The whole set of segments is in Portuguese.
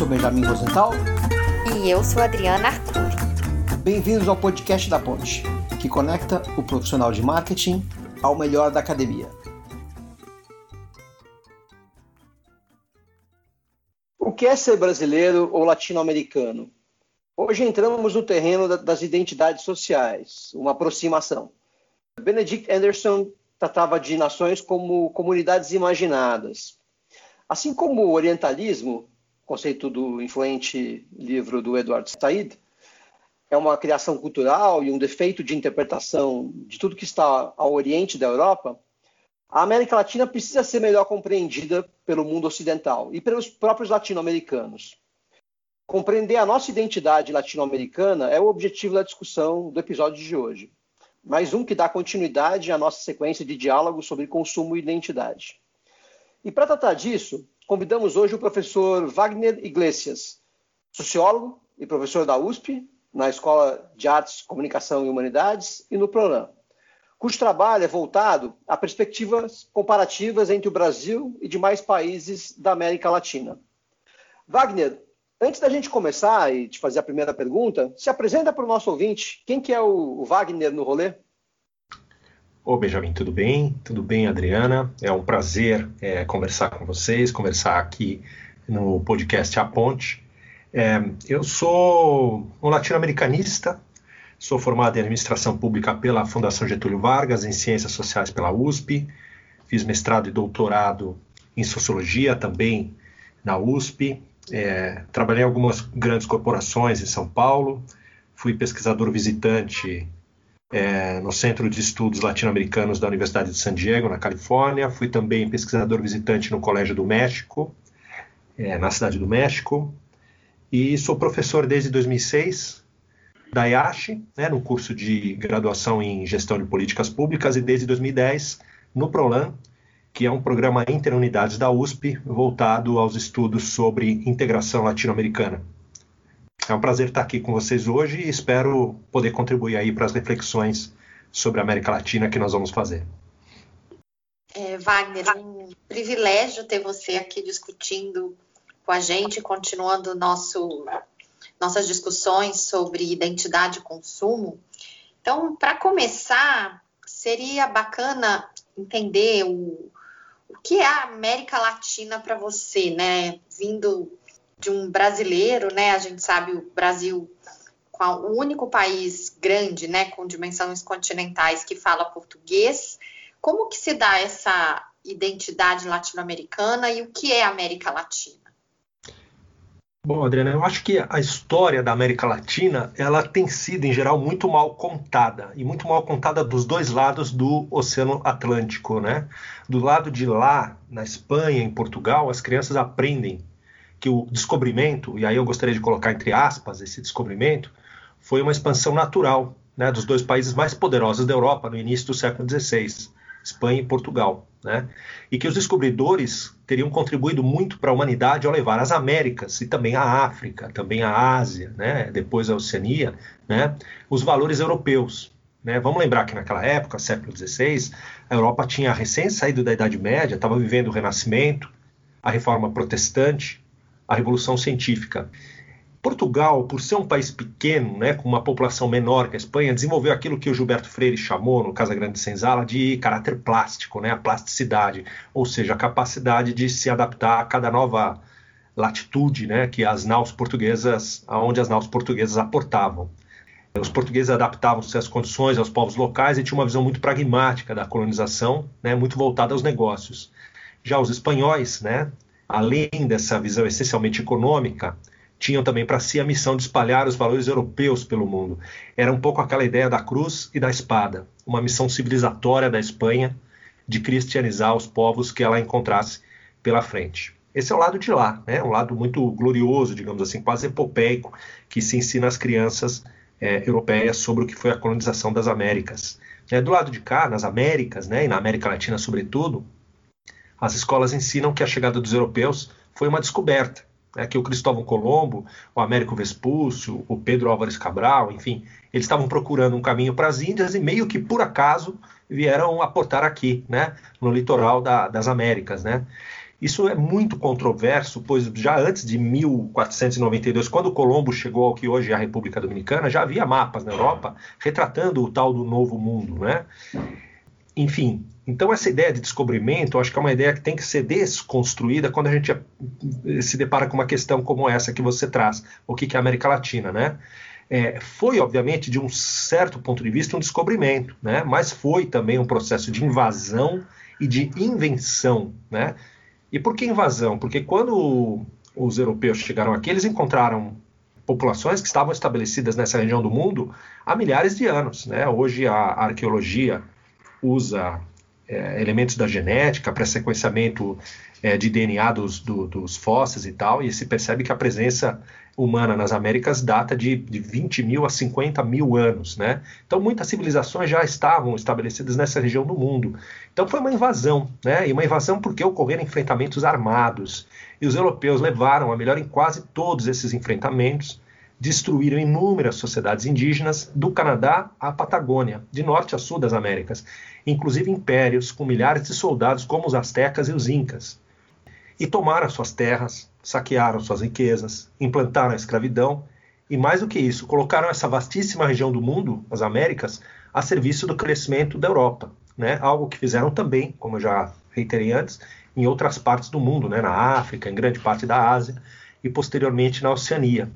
sou Benjamin Rosenthal. E eu sou Adriana Arcuri. Bem-vindos ao podcast da Ponte, que conecta o profissional de marketing ao melhor da academia. O que é ser brasileiro ou latino-americano? Hoje entramos no terreno das identidades sociais, uma aproximação. Benedict Anderson tratava de nações como comunidades imaginadas. Assim como o orientalismo, conceito do influente livro do Edward Said, é uma criação cultural e um defeito de interpretação de tudo que está ao oriente da Europa, a América Latina precisa ser melhor compreendida pelo mundo ocidental e pelos próprios latino-americanos. Compreender a nossa identidade latino-americana é o objetivo da discussão do episódio de hoje. Mais um que dá continuidade à nossa sequência de diálogos sobre consumo e identidade. E para tratar disso, convidamos hoje o professor Wagner Iglesias, sociólogo e professor da USP, na Escola de Artes, Comunicação e Humanidades e no PROLAN, cujo trabalho é voltado a perspectivas comparativas entre o Brasil e demais países da América Latina. Wagner, antes da gente começar e te fazer a primeira pergunta, se apresenta para o nosso ouvinte. Quem que é o Wagner no rolê? Ô Benjamin, tudo bem? Tudo bem, Adriana? É um prazer é, conversar com vocês, conversar aqui no podcast A Ponte. É, eu sou um latino-americanista, sou formado em administração pública pela Fundação Getúlio Vargas, em ciências sociais pela USP, fiz mestrado e doutorado em sociologia também na USP, é, trabalhei em algumas grandes corporações em São Paulo, fui pesquisador visitante é, no Centro de Estudos Latino-Americanos da Universidade de San Diego, na Califórnia. Fui também pesquisador visitante no Colégio do México, é, na Cidade do México. E sou professor desde 2006 da IASH, né, no curso de graduação em Gestão de Políticas Públicas, e desde 2010 no PROLAN, que é um programa interunidades da USP voltado aos estudos sobre integração latino-americana. É um prazer estar aqui com vocês hoje e espero poder contribuir aí para as reflexões sobre a América Latina que nós vamos fazer. É, Wagner, um privilégio ter você aqui discutindo com a gente, continuando nosso, nossas discussões sobre identidade e consumo. Então, para começar, seria bacana entender o, o que é a América Latina para você, né? Vindo de um brasileiro, né? A gente sabe o Brasil o único país grande, né, com dimensões continentais que fala português. Como que se dá essa identidade latino-americana e o que é América Latina? Bom, Adriana, eu acho que a história da América Latina ela tem sido, em geral, muito mal contada e muito mal contada dos dois lados do Oceano Atlântico, né? Do lado de lá, na Espanha, em Portugal, as crianças aprendem que o descobrimento, e aí eu gostaria de colocar entre aspas esse descobrimento, foi uma expansão natural né, dos dois países mais poderosos da Europa no início do século XVI, Espanha e Portugal. Né? E que os descobridores teriam contribuído muito para a humanidade ao levar às Américas e também à África, também à Ásia, né? depois à Oceania, né? os valores europeus. Né? Vamos lembrar que naquela época, século XVI, a Europa tinha recém saído da Idade Média, estava vivendo o Renascimento, a Reforma Protestante, a Revolução Científica. Portugal, por ser um país pequeno, né, com uma população menor que a Espanha, desenvolveu aquilo que o Gilberto Freire chamou, no Casa Grande Senzala, de caráter plástico, né, a plasticidade, ou seja, a capacidade de se adaptar a cada nova latitude né, que as naus portuguesas, aonde as naus portuguesas aportavam. Os portugueses adaptavam-se às condições, aos povos locais e tinham uma visão muito pragmática da colonização, né, muito voltada aos negócios. Já os espanhóis, né, além dessa visão essencialmente econômica, tinham também para si a missão de espalhar os valores europeus pelo mundo. Era um pouco aquela ideia da cruz e da espada, uma missão civilizatória da Espanha de cristianizar os povos que ela encontrasse pela frente. Esse é o lado de lá, né? um lado muito glorioso, digamos assim, quase epopeico, que se ensina às crianças é, europeias sobre o que foi a colonização das Américas. É, do lado de cá, nas Américas, né, e na América Latina sobretudo, as escolas ensinam que a chegada dos europeus foi uma descoberta, né, que o Cristóvão Colombo, o Américo Vespúcio, o Pedro Álvares Cabral, enfim, eles estavam procurando um caminho para as Índias e meio que por acaso vieram aportar aqui, né, no litoral da, das Américas, né. Isso é muito controverso, pois já antes de 1492, quando Colombo chegou ao que hoje é a República Dominicana, já havia mapas na Europa retratando o tal do Novo Mundo, né? Enfim, então essa ideia de descobrimento, acho que é uma ideia que tem que ser desconstruída quando a gente se depara com uma questão como essa que você traz, o que é a América Latina, né? É, foi, obviamente, de um certo ponto de vista, um descobrimento, né? mas foi também um processo de invasão e de invenção. Né? E por que invasão? Porque quando os europeus chegaram aqui, eles encontraram populações que estavam estabelecidas nessa região do mundo há milhares de anos. Né? Hoje a arqueologia usa é, elementos da genética para sequenciamento é, de DNA dos, do, dos fósseis e tal, e se percebe que a presença humana nas Américas data de, de 20 mil a 50 mil anos, né? Então muitas civilizações já estavam estabelecidas nessa região do mundo. Então foi uma invasão, né? E uma invasão porque ocorreram enfrentamentos armados. E os europeus levaram a melhor em quase todos esses enfrentamentos, destruíram inúmeras sociedades indígenas do Canadá à Patagônia, de norte a sul das Américas, inclusive impérios com milhares de soldados como os astecas e os incas. E tomaram suas terras, saquearam suas riquezas, implantaram a escravidão e, mais do que isso, colocaram essa vastíssima região do mundo, as Américas, a serviço do crescimento da Europa. Né? Algo que fizeram também, como eu já reiterei antes, em outras partes do mundo, né? na África, em grande parte da Ásia e posteriormente na Oceania.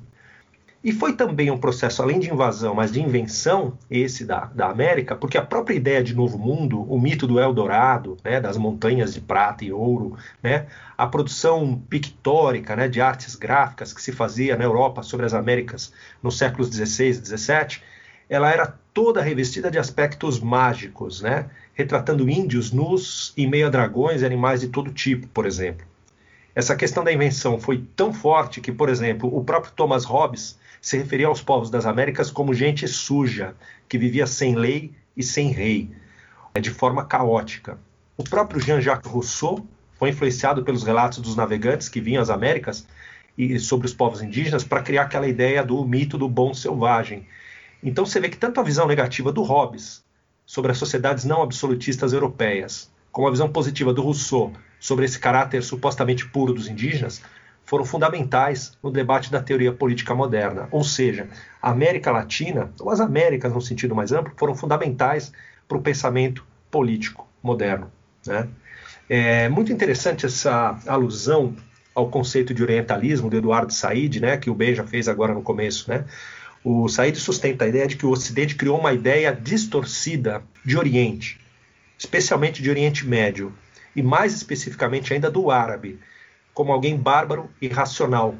E foi também um processo, além de invasão, mas de invenção, esse da, da América, porque a própria ideia de novo mundo, o mito do Eldorado, né, das montanhas de prata e ouro, né, a produção pictórica né, de artes gráficas que se fazia na Europa sobre as Américas nos séculos XVI e XVII, ela era toda revestida de aspectos mágicos, né, retratando índios nus em meio a dragões e animais de todo tipo, por exemplo. Essa questão da invenção foi tão forte que, por exemplo, o próprio Thomas Hobbes se referia aos povos das Américas como gente suja, que vivia sem lei e sem rei, é, de forma caótica. O próprio Jean-Jacques Rousseau foi influenciado pelos relatos dos navegantes que vinham às Américas e sobre os povos indígenas para criar aquela ideia do mito do bom selvagem. Então você vê que tanto a visão negativa do Hobbes sobre as sociedades não absolutistas europeias, como a visão positiva do Rousseau sobre esse caráter supostamente puro dos indígenas, foram fundamentais no debate da teoria política moderna. Ou seja, a América Latina, ou as Américas no sentido mais amplo, foram fundamentais para o pensamento político moderno. Né? É muito interessante essa alusão ao conceito de orientalismo do Eduardo Said, né, que o Ben já fez agora no começo. Né? O Said sustenta a ideia de que o Ocidente criou uma ideia distorcida de Oriente, especialmente de Oriente Médio, e mais especificamente ainda do árabe, como alguém bárbaro e racional.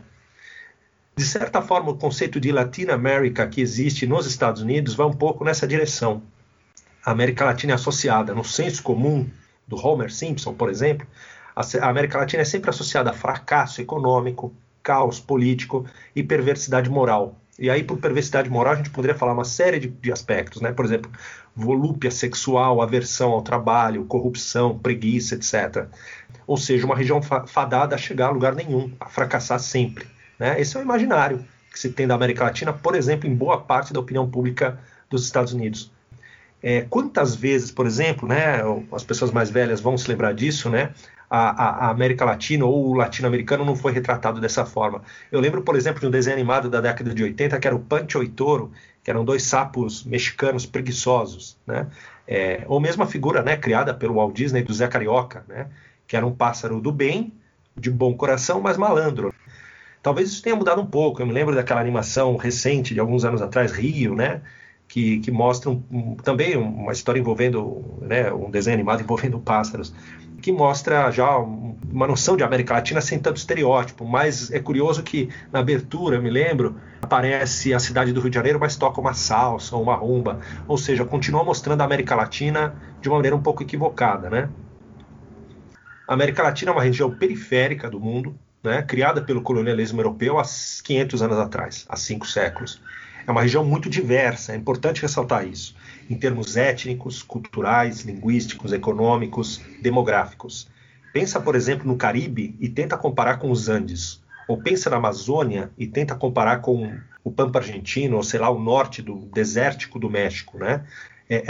De certa forma, o conceito de Latina America que existe nos Estados Unidos vai um pouco nessa direção. A América Latina é associada, no senso comum do Homer Simpson, por exemplo, a América Latina é sempre associada a fracasso econômico, caos político e perversidade moral. E aí, por perversidade moral, a gente poderia falar uma série de, de aspectos, né? Por exemplo, volúpia sexual, aversão ao trabalho, corrupção, preguiça, etc. Ou seja, uma região fadada a chegar a lugar nenhum, a fracassar sempre. Né? Esse é o imaginário que se tem da América Latina, por exemplo, em boa parte da opinião pública dos Estados Unidos. É, quantas vezes, por exemplo, né, as pessoas mais velhas vão se lembrar disso, né, a, a, América Latina ou o latino-americano não foi retratado dessa forma. Eu lembro, por exemplo, de um desenho animado da década de 80 que era o Pancho e Toro, que eram dois sapos mexicanos preguiçosos, né? É, ou mesmo a figura né, criada pelo Walt Disney do Zé Carioca, né? Que era um pássaro do bem, de bom coração, mas malandro. Talvez isso tenha mudado um pouco. Eu me lembro daquela animação recente de alguns anos atrás, Rio, né? Que, que mostra um, um, também uma história envolvendo, né, um desenho animado envolvendo pássaros que mostra já uma noção de América Latina sem tanto estereótipo. Mas é curioso que na abertura, eu me lembro, aparece a cidade do Rio de Janeiro, mas toca uma salsa ou uma rumba. Ou seja, continua mostrando a América Latina de uma maneira um pouco equivocada, né? A América Latina é uma região periférica do mundo, né, criada pelo colonialismo europeu há 500 anos atrás, há cinco séculos. É uma região muito diversa, é importante ressaltar isso em termos étnicos, culturais, linguísticos, econômicos, demográficos. Pensa, por exemplo, no Caribe e tenta comparar com os Andes. Ou pensa na Amazônia e tenta comparar com o Pampa argentino, ou sei lá, o norte do desértico do México, né? É,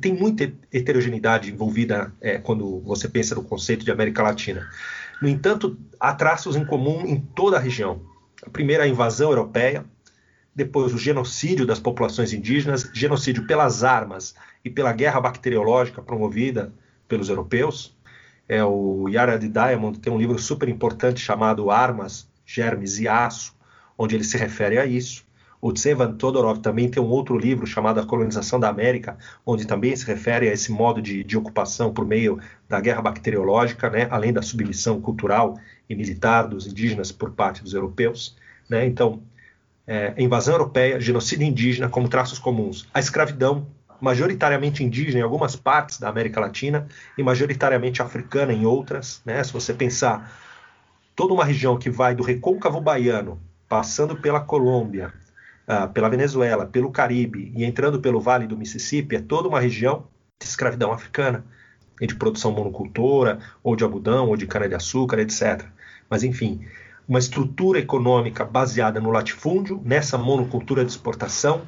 tem muita heterogeneidade envolvida é, quando você pensa no conceito de América Latina. No entanto, há traços em comum em toda a região. A primeira, a invasão europeia, depois o genocídio das populações indígenas, genocídio pelas armas e pela guerra bacteriológica promovida pelos europeus. É, o Yara Diamond tem um livro super importante chamado Armas, Germes e Aço, onde ele se refere a isso. O Tsevan Todorov também tem um outro livro chamado A Colonização da América, onde também se refere a esse modo de, de ocupação por meio da guerra bacteriológica, né, além da submissão cultural e militar dos indígenas por parte dos europeus. Né? Então, é, invasão europeia, genocídio indígena como traços comuns, a escravidão, majoritariamente indígena em algumas partes da América Latina e majoritariamente africana em outras. Né? Se você pensar toda uma região que vai do recôncavo baiano, passando pela Colômbia, uh, pela Venezuela, pelo Caribe e entrando pelo Vale do Mississippi, é toda uma região de escravidão africana, e de produção monocultora, ou de algodão, ou de cana-de-açúcar, etc. Mas, enfim, uma estrutura econômica baseada no latifúndio, nessa monocultura de exportação,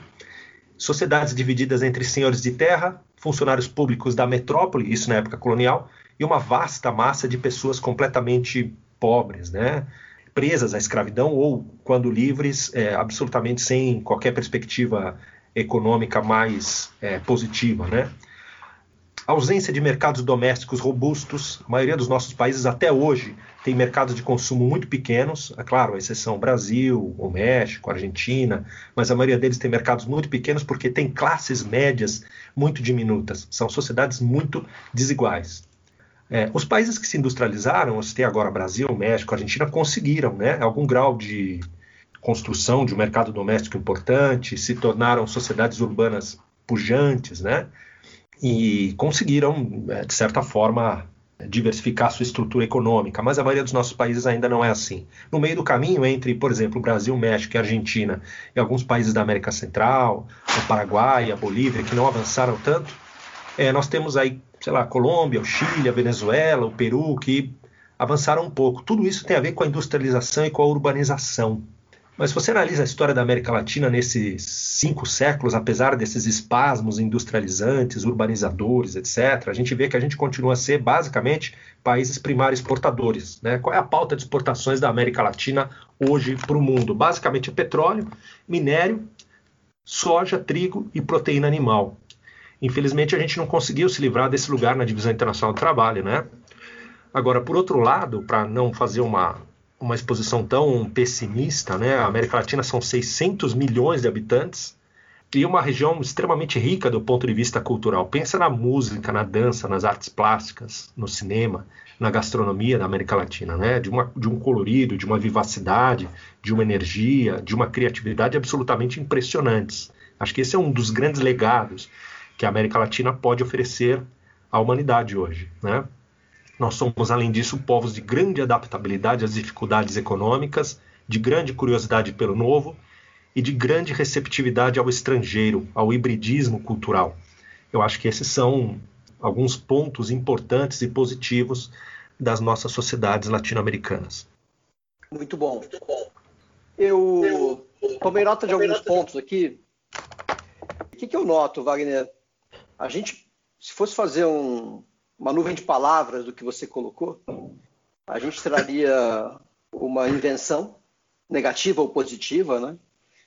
sociedades divididas entre senhores de terra, funcionários públicos da metrópole, isso na época colonial, e uma vasta massa de pessoas completamente pobres, né? Presas à escravidão ou, quando livres, é, absolutamente sem qualquer perspectiva econômica mais é, positiva. Né? Ausência de mercados domésticos robustos, a maioria dos nossos países até hoje tem mercados de consumo muito pequenos, é claro, a exceção Brasil, o México, Argentina, mas a maioria deles tem mercados muito pequenos porque tem classes médias muito diminutas, são sociedades muito desiguais. É, os países que se industrializaram, você tem agora Brasil, México, Argentina, conseguiram né, algum grau de construção de um mercado doméstico importante, se tornaram sociedades urbanas pujantes, né? E conseguiram, é, de certa forma, diversificar sua estrutura econômica, mas a maioria dos nossos países ainda não é assim. No meio do caminho entre, por exemplo, Brasil, México e Argentina e alguns países da América Central, o Paraguai, a Bolívia, que não avançaram tanto, é, nós temos aí sei lá, a Colômbia, o Chile, a Venezuela, o Peru, que avançaram um pouco. Tudo isso tem a ver com a industrialização e com a urbanização. Mas se você analisa a história da América Latina nesses cinco séculos, apesar desses espasmos industrializantes, urbanizadores, etc., a gente vê que a gente continua a ser basicamente países primários exportadores. Né? Qual é a pauta de exportações da América Latina hoje para o mundo? Basicamente é petróleo, minério, soja, trigo e proteína animal. Infelizmente, a gente não conseguiu se livrar desse lugar na divisão internacional do trabalho, né? Agora, por outro lado, para não fazer uma, uma exposição tão pessimista, né? A América Latina são 600 milhões de habitantes e uma região extremamente rica do ponto de vista cultural. Pensa na música, na dança, nas artes plásticas, no cinema, na gastronomia da América Latina, né? De, uma, de um colorido, de uma vivacidade, de uma energia, de uma criatividade absolutamente impressionantes. Acho que esse é um dos grandes legados que a América Latina pode oferecer à humanidade hoje. Né? Nós somos, além disso, povos de grande adaptabilidade às dificuldades econômicas, de grande curiosidade pelo novo e de grande receptividade ao estrangeiro, ao hibridismo cultural. Eu acho que esses são alguns pontos importantes e positivos das nossas sociedades latino-americanas. Muito bom. Eu tomei nota de alguns pontos aqui. O que, que eu noto, Wagner? A gente, se fosse fazer um, uma nuvem de palavras do que você colocou, a gente traria uma invenção negativa ou positiva, né?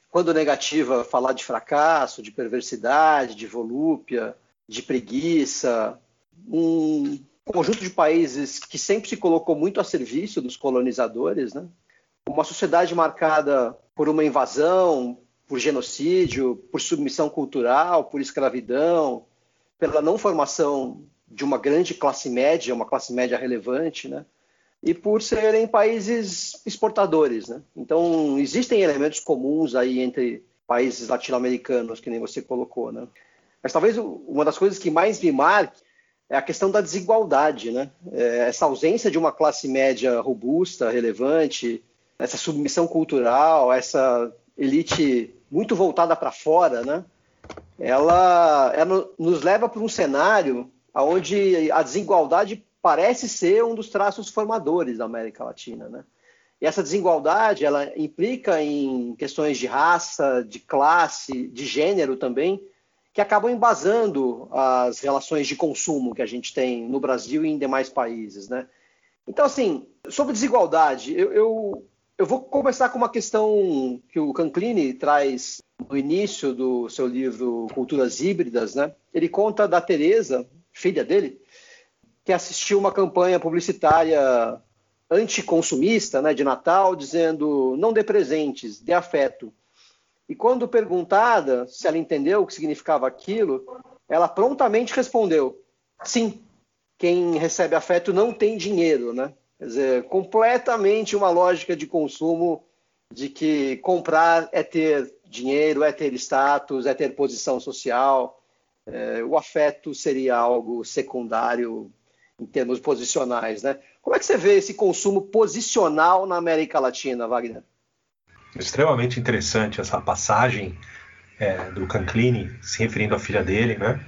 Quando negativa, falar de fracasso, de perversidade, de volúpia, de preguiça, um conjunto de países que sempre se colocou muito a serviço dos colonizadores, né? Uma sociedade marcada por uma invasão, por genocídio, por submissão cultural, por escravidão, pela não formação de uma grande classe média, uma classe média relevante, né? E por serem países exportadores, né? Então, existem elementos comuns aí entre países latino-americanos, que nem você colocou, né? Mas talvez uma das coisas que mais me marque é a questão da desigualdade, né? É essa ausência de uma classe média robusta, relevante, essa submissão cultural, essa elite muito voltada para fora, né? Ela, ela nos leva para um cenário onde a desigualdade parece ser um dos traços formadores da América Latina, né? E essa desigualdade, ela implica em questões de raça, de classe, de gênero também, que acabam embasando as relações de consumo que a gente tem no Brasil e em demais países, né? Então, assim, sobre desigualdade, eu, eu, eu vou começar com uma questão que o Canclini traz no início do seu livro Culturas Híbridas, né? Ele conta da Teresa, filha dele, que assistiu uma campanha publicitária anticonsumista, né, de Natal, dizendo não dê presentes, dê afeto. E quando perguntada se ela entendeu o que significava aquilo, ela prontamente respondeu: sim, quem recebe afeto não tem dinheiro, né? Quer dizer, completamente uma lógica de consumo de que comprar é ter dinheiro, é ter status, é ter posição social. É, o afeto seria algo secundário em termos posicionais, né? Como é que você vê esse consumo posicional na América Latina, Wagner? Extremamente interessante essa passagem é, do Canclini se referindo à filha dele, né?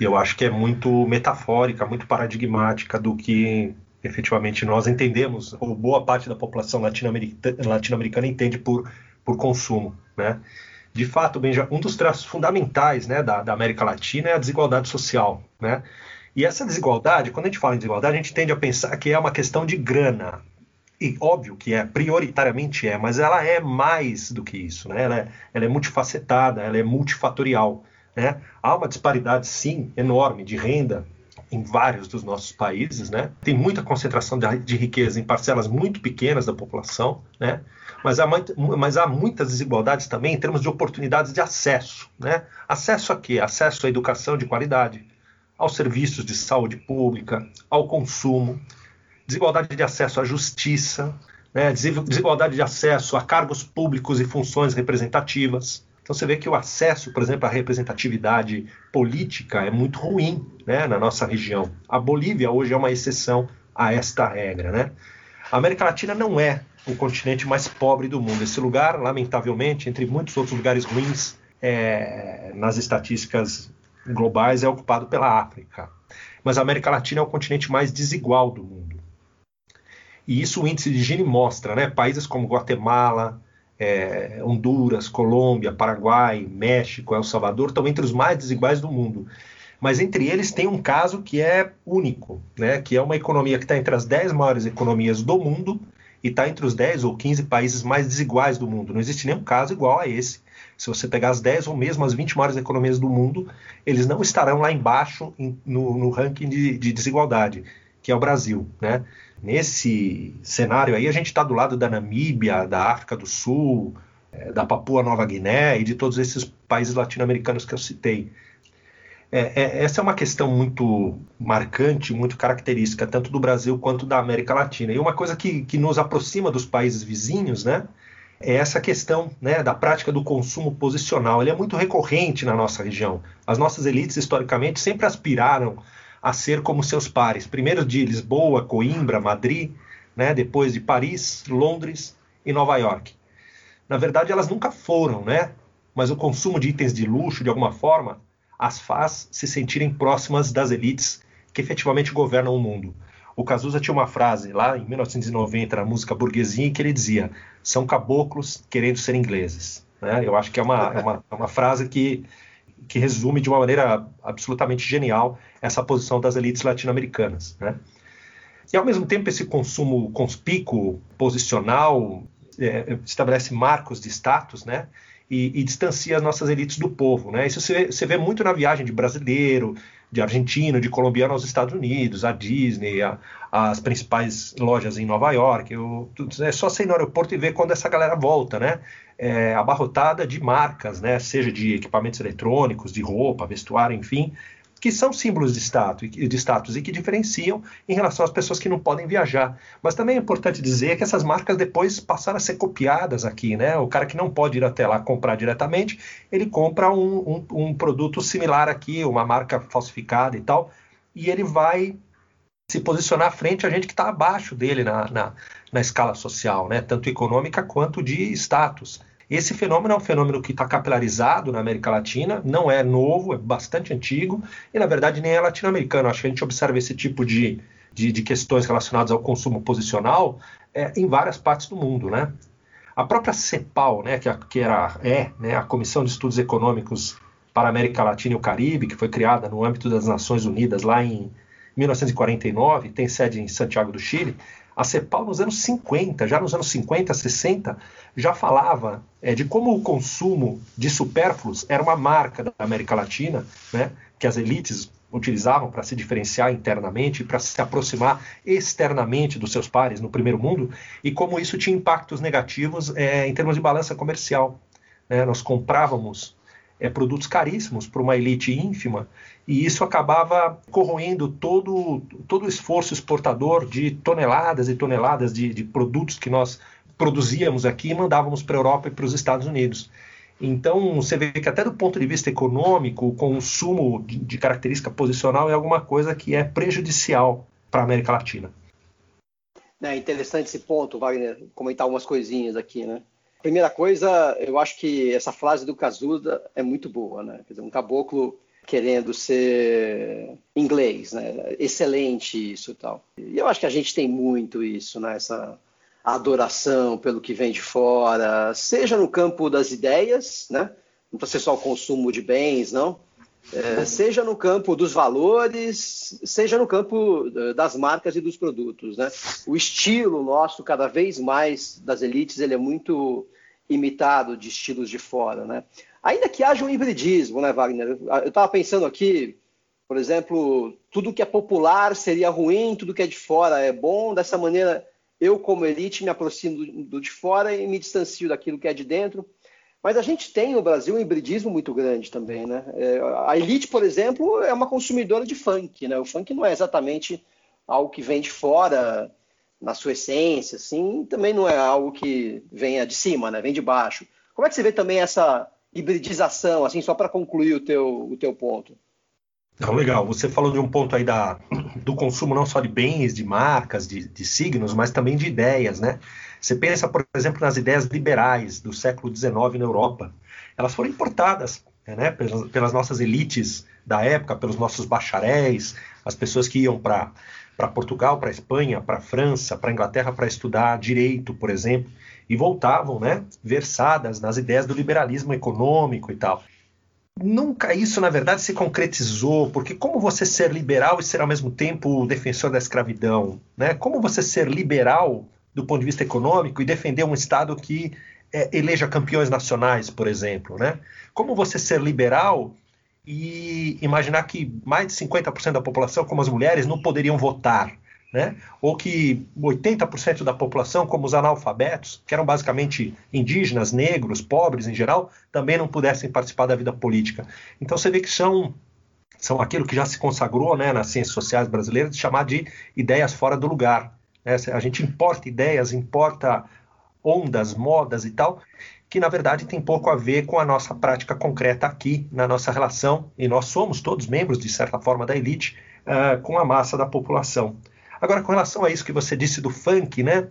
E eu acho que é muito metafórica, muito paradigmática do que efetivamente nós entendemos, ou boa parte da população latino-americana latino entende por, por consumo, né? De fato, Benja, um dos traços fundamentais né, da, da América Latina é a desigualdade social, né? E essa desigualdade, quando a gente fala em desigualdade, a gente tende a pensar que é uma questão de grana. E óbvio que é, prioritariamente é, mas ela é mais do que isso, né? Ela é, ela é multifacetada, ela é multifatorial. Né? Há uma disparidade, sim, enorme de renda em vários dos nossos países, né? Tem muita concentração de, riqueza em parcelas muito pequenas da população, né? Mas há, mas há muitas desigualdades também em termos de oportunidades de acesso, né? Acesso a quê? Acesso à educação de qualidade, aos serviços de saúde pública, ao consumo, desigualdade de acesso à justiça, né? desigualdade de acesso a cargos públicos e funções representativas, então você vê que o acesso, por exemplo, à representatividade política é muito ruim né, na nossa região. A Bolívia hoje é uma exceção a esta regra. Né? A América Latina não é o continente mais pobre do mundo. Esse lugar, lamentavelmente, entre muitos outros lugares ruins, é, nas estatísticas globais, é ocupado pela África. Mas a América Latina é o continente mais desigual do mundo. E isso o índice de Gini mostra, né? Países como Guatemala, é, Honduras, Colômbia, Paraguai, México, El Salvador estão entre os mais desiguais do mundo. Mas entre eles tem um caso que é único, né? que é uma economia que está entre as 10 maiores economias do mundo e está entre os 10 ou 15 países mais desiguais do mundo. Não existe nenhum caso igual a esse. Se você pegar as 10 ou mesmo as 20 maiores economias do mundo, eles não estarão lá embaixo no, no ranking de, de desigualdade, que é o Brasil. Né? Nesse cenário aí, a gente está do lado da Namíbia, da África do Sul, é, da Papua Nova Guiné e de todos esses países latino-americanos que eu citei. É, é, essa é uma questão muito marcante, muito característica, tanto do Brasil quanto da América Latina. E uma coisa que, que nos aproxima dos países vizinhos, né? É essa questão né, da prática do consumo posicional. Ele é muito recorrente na nossa região. As nossas elites, historicamente, sempre aspiraram a ser como seus pares. Primeiro de Lisboa, Coimbra, Madrid, né, depois de Paris, Londres e Nova York. Na verdade, elas nunca foram, né? Mas o consumo de itens de luxo, de alguma forma, as faz se sentirem próximas das elites que efetivamente governam o mundo. O Cazuza tinha uma frase lá em 1990 na música Burguesinha que ele dizia: são caboclos querendo ser ingleses. Né? Eu acho que é uma, é uma, é uma frase que que resume de uma maneira absolutamente genial essa posição das elites latino-americanas. Né? E, ao mesmo tempo, esse consumo conspícuo, posicional, é, estabelece marcos de status, né? E, e, distancia as nossas elites do povo, né? Isso você, você vê muito na viagem de brasileiro, de argentino, de colombiano aos Estados Unidos, a Disney, a, as principais lojas em Nova York. Eu, é só sair no aeroporto e ver quando essa galera volta, né? É, abarrotada de marcas, né? Seja de equipamentos eletrônicos, de roupa, vestuário, enfim, que são símbolos de status, de status e que diferenciam em relação às pessoas que não podem viajar. Mas também é importante dizer que essas marcas depois passaram a ser copiadas aqui, né? O cara que não pode ir até lá comprar diretamente, ele compra um, um, um produto similar aqui, uma marca falsificada e tal, e ele vai se posicionar frente a gente que está abaixo dele na, na, na escala social, né? Tanto econômica quanto de status. Esse fenômeno é um fenômeno que está capilarizado na América Latina, não é novo, é bastante antigo, e na verdade nem é latino-americano. Acho que a gente observa esse tipo de, de, de questões relacionadas ao consumo posicional é, em várias partes do mundo. Né? A própria CEPAL, né, que, a, que era, é né, a Comissão de Estudos Econômicos para a América Latina e o Caribe, que foi criada no âmbito das Nações Unidas lá em 1949, tem sede em Santiago do Chile. A CEPAL, nos anos 50, já nos anos 50, 60, já falava é, de como o consumo de supérfluos era uma marca da América Latina, né, que as elites utilizavam para se diferenciar internamente, para se aproximar externamente dos seus pares no primeiro mundo, e como isso tinha impactos negativos é, em termos de balança comercial. Né? Nós comprávamos é, produtos caríssimos para uma elite ínfima, e isso acabava corroendo todo, todo o esforço exportador de toneladas e toneladas de, de produtos que nós produzíamos aqui e mandávamos para a Europa e para os Estados Unidos. Então, você vê que até do ponto de vista econômico, o consumo de, de característica posicional é alguma coisa que é prejudicial para a América Latina. É interessante esse ponto, Wagner, comentar algumas coisinhas aqui, né? Primeira coisa, eu acho que essa frase do Cazuza é muito boa, né? Quer dizer, um caboclo querendo ser inglês, né? Excelente isso e tal. E eu acho que a gente tem muito isso, né? Essa adoração pelo que vem de fora, seja no campo das ideias, né? Não precisa ser só o consumo de bens, não. É, seja no campo dos valores, seja no campo das marcas e dos produtos. Né? O estilo nosso, cada vez mais das elites, ele é muito imitado de estilos de fora. Né? Ainda que haja um hibridismo, né, Wagner? Eu estava pensando aqui, por exemplo, tudo que é popular seria ruim, tudo que é de fora é bom. Dessa maneira, eu, como elite, me aproximo do, do de fora e me distancio daquilo que é de dentro. Mas a gente tem no Brasil um hibridismo muito grande também, né? É, a elite, por exemplo, é uma consumidora de funk, né? O funk não é exatamente algo que vem de fora na sua essência, assim, também não é algo que venha de cima, né? Vem de baixo. Como é que você vê também essa hibridização, assim, só para concluir o teu, o teu ponto? Não, legal. Você falou de um ponto aí da, do consumo não só de bens, de marcas, de, de signos, mas também de ideias, né? Você pensa, por exemplo, nas ideias liberais do século XIX na Europa. Elas foram importadas né, pelas, pelas nossas elites da época, pelos nossos bacharéis, as pessoas que iam para Portugal, para Espanha, para França, para Inglaterra para estudar direito, por exemplo, e voltavam né, versadas nas ideias do liberalismo econômico e tal. Nunca isso, na verdade, se concretizou, porque como você ser liberal e ser ao mesmo tempo defensor da escravidão? Né? Como você ser liberal do ponto de vista econômico e defender um Estado que é, eleja campeões nacionais, por exemplo. Né? Como você ser liberal e imaginar que mais de 50% da população, como as mulheres, não poderiam votar? Né? Ou que 80% da população, como os analfabetos, que eram basicamente indígenas, negros, pobres em geral, também não pudessem participar da vida política. Então você vê que são são aquilo que já se consagrou né, nas ciências sociais brasileiras de chamar de ideias fora do lugar. Né? A gente importa ideias, importa ondas, modas e tal, que na verdade tem pouco a ver com a nossa prática concreta aqui, na nossa relação, e nós somos todos membros, de certa forma, da elite, uh, com a massa da população. Agora, com relação a isso que você disse do funk, né?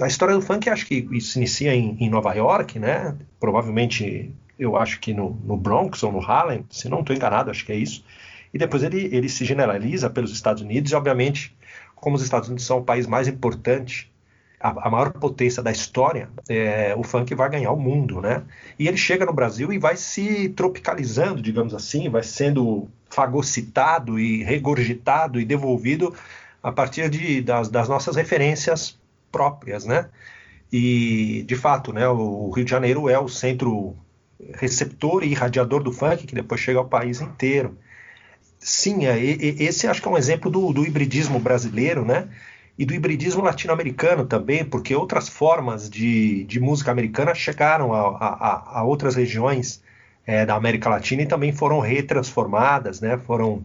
A história do funk, acho que isso inicia em, em Nova York, né? Provavelmente, eu acho que no, no Bronx ou no Harlem, se não estou enganado, acho que é isso. E depois ele, ele se generaliza pelos Estados Unidos e, obviamente, como os Estados Unidos são o país mais importante, a, a maior potência da história, é, o funk vai ganhar o mundo, né? E ele chega no Brasil e vai se tropicalizando, digamos assim, vai sendo fagocitado e regurgitado e devolvido a partir de, das, das nossas referências próprias, né? E, de fato, né, o Rio de Janeiro é o centro receptor e irradiador do funk, que depois chega ao país inteiro. Sim, é, esse acho que é um exemplo do, do hibridismo brasileiro, né? E do hibridismo latino-americano também, porque outras formas de, de música americana chegaram a, a, a outras regiões é, da América Latina e também foram retransformadas, né? Foram,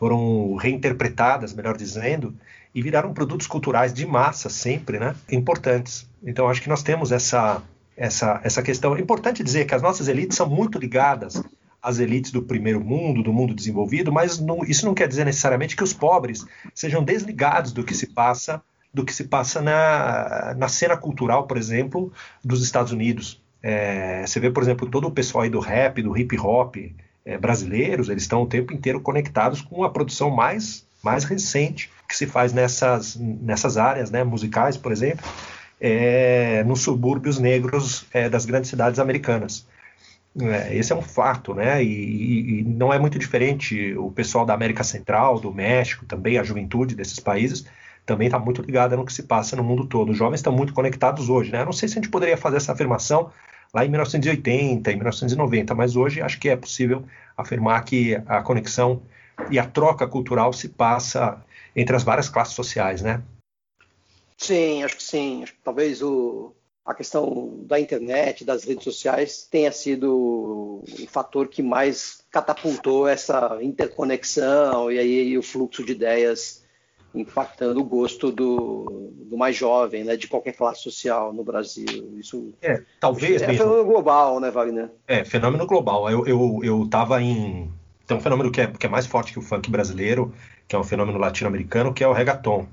foram reinterpretadas, melhor dizendo, e viraram produtos culturais de massa sempre, né? Importantes. Então acho que nós temos essa essa essa questão. É importante dizer que as nossas elites são muito ligadas as elites do primeiro mundo, do mundo desenvolvido, mas não, isso não quer dizer necessariamente que os pobres sejam desligados do que se passa, do que se passa na, na cena cultural, por exemplo, dos Estados Unidos. É, você vê, por exemplo, todo o pessoal aí do rap, do hip hop é, brasileiros, eles estão o tempo inteiro conectados com a produção mais, mais recente que se faz nessas, nessas áreas né, musicais, por exemplo, é, nos subúrbios negros é, das grandes cidades americanas. Esse é um fato, né? E, e, não é muito diferente. O pessoal da América Central, do México, também a juventude desses países, também está muito ligada no que se passa no mundo todo. Os jovens estão muito conectados hoje, né? Eu não sei se a gente poderia fazer essa afirmação lá em 1980, em 1990, mas hoje acho que é possível afirmar que a conexão e a troca cultural se passa entre as várias classes sociais, né? Sim, acho que sim. Talvez o, a questão da internet, das redes sociais, tenha sido o fator que mais catapultou essa interconexão e aí o fluxo de ideias impactando o gosto do, do mais jovem, né, de qualquer classe social no Brasil. Isso é talvez é mesmo. fenômeno global, né, Wagner? É fenômeno global. Eu eu, eu tava em tem um fenômeno que é, que é mais forte que o funk brasileiro, que é um fenômeno latino-americano, que é o reggaeton.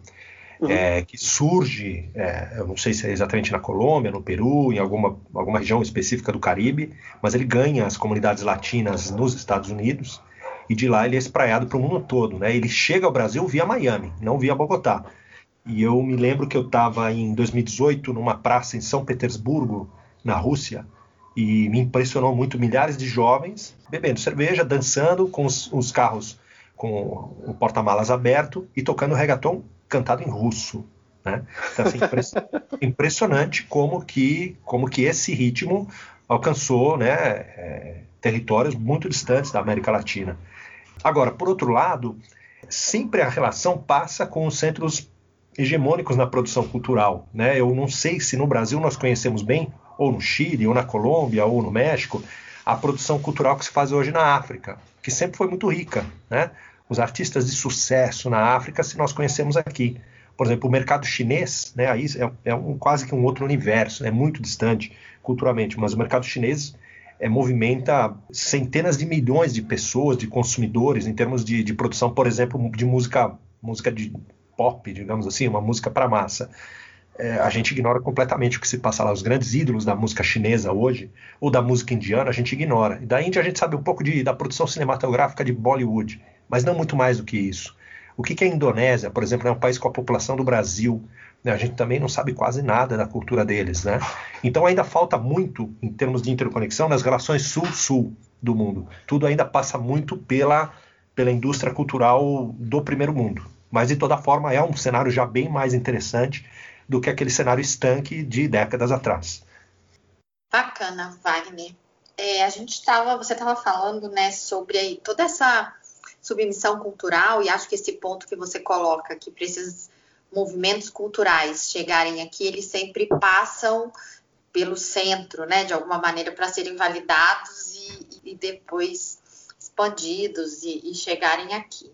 Uhum. É, que surge, é, eu não sei se é exatamente na Colômbia, no Peru, em alguma, alguma região específica do Caribe, mas ele ganha as comunidades latinas nos Estados Unidos e de lá ele é espraiado para o mundo todo. Né? Ele chega ao Brasil via Miami, não via Bogotá. E eu me lembro que eu estava em 2018 numa praça em São Petersburgo, na Rússia, e me impressionou muito milhares de jovens bebendo cerveja, dançando com os, os carros com o porta-malas aberto e tocando reggaeton cantado em russo. Né? Então, assim, impressionante como que, como que esse ritmo alcançou né, é, territórios muito distantes da América Latina. Agora, por outro lado, sempre a relação passa com os centros hegemônicos na produção cultural. Né? Eu não sei se no Brasil nós conhecemos bem, ou no Chile, ou na Colômbia, ou no México, a produção cultural que se faz hoje na África, que sempre foi muito rica. Né? Os artistas de sucesso na África, se nós conhecemos aqui. Por exemplo, o mercado chinês, né, aí é, é um, quase que um outro universo, é né, muito distante culturalmente, mas o mercado chinês é, movimenta centenas de milhões de pessoas, de consumidores, em termos de, de produção, por exemplo, de música, música de pop, digamos assim, uma música para massa. É, a gente ignora completamente o que se passa lá. Os grandes ídolos da música chinesa hoje, ou da música indiana, a gente ignora. E da Índia a gente sabe um pouco de, da produção cinematográfica de Bollywood, mas não muito mais do que isso. O que, que é a Indonésia, por exemplo, é um país com a população do Brasil, né? A gente também não sabe quase nada da cultura deles, né? Então ainda falta muito em termos de interconexão nas relações sul-sul do mundo. Tudo ainda passa muito pela, pela indústria cultural do primeiro mundo. Mas de toda forma é um cenário já bem mais interessante do que aquele cenário estanque de décadas atrás. Bacana, Wagner. É, a gente estava, você estava falando, né, sobre aí toda essa submissão cultural e acho que esse ponto que você coloca que precisa movimentos culturais chegarem aqui, eles sempre passam pelo centro, né, de alguma maneira, para serem validados e, e depois expandidos e, e, chegarem aqui.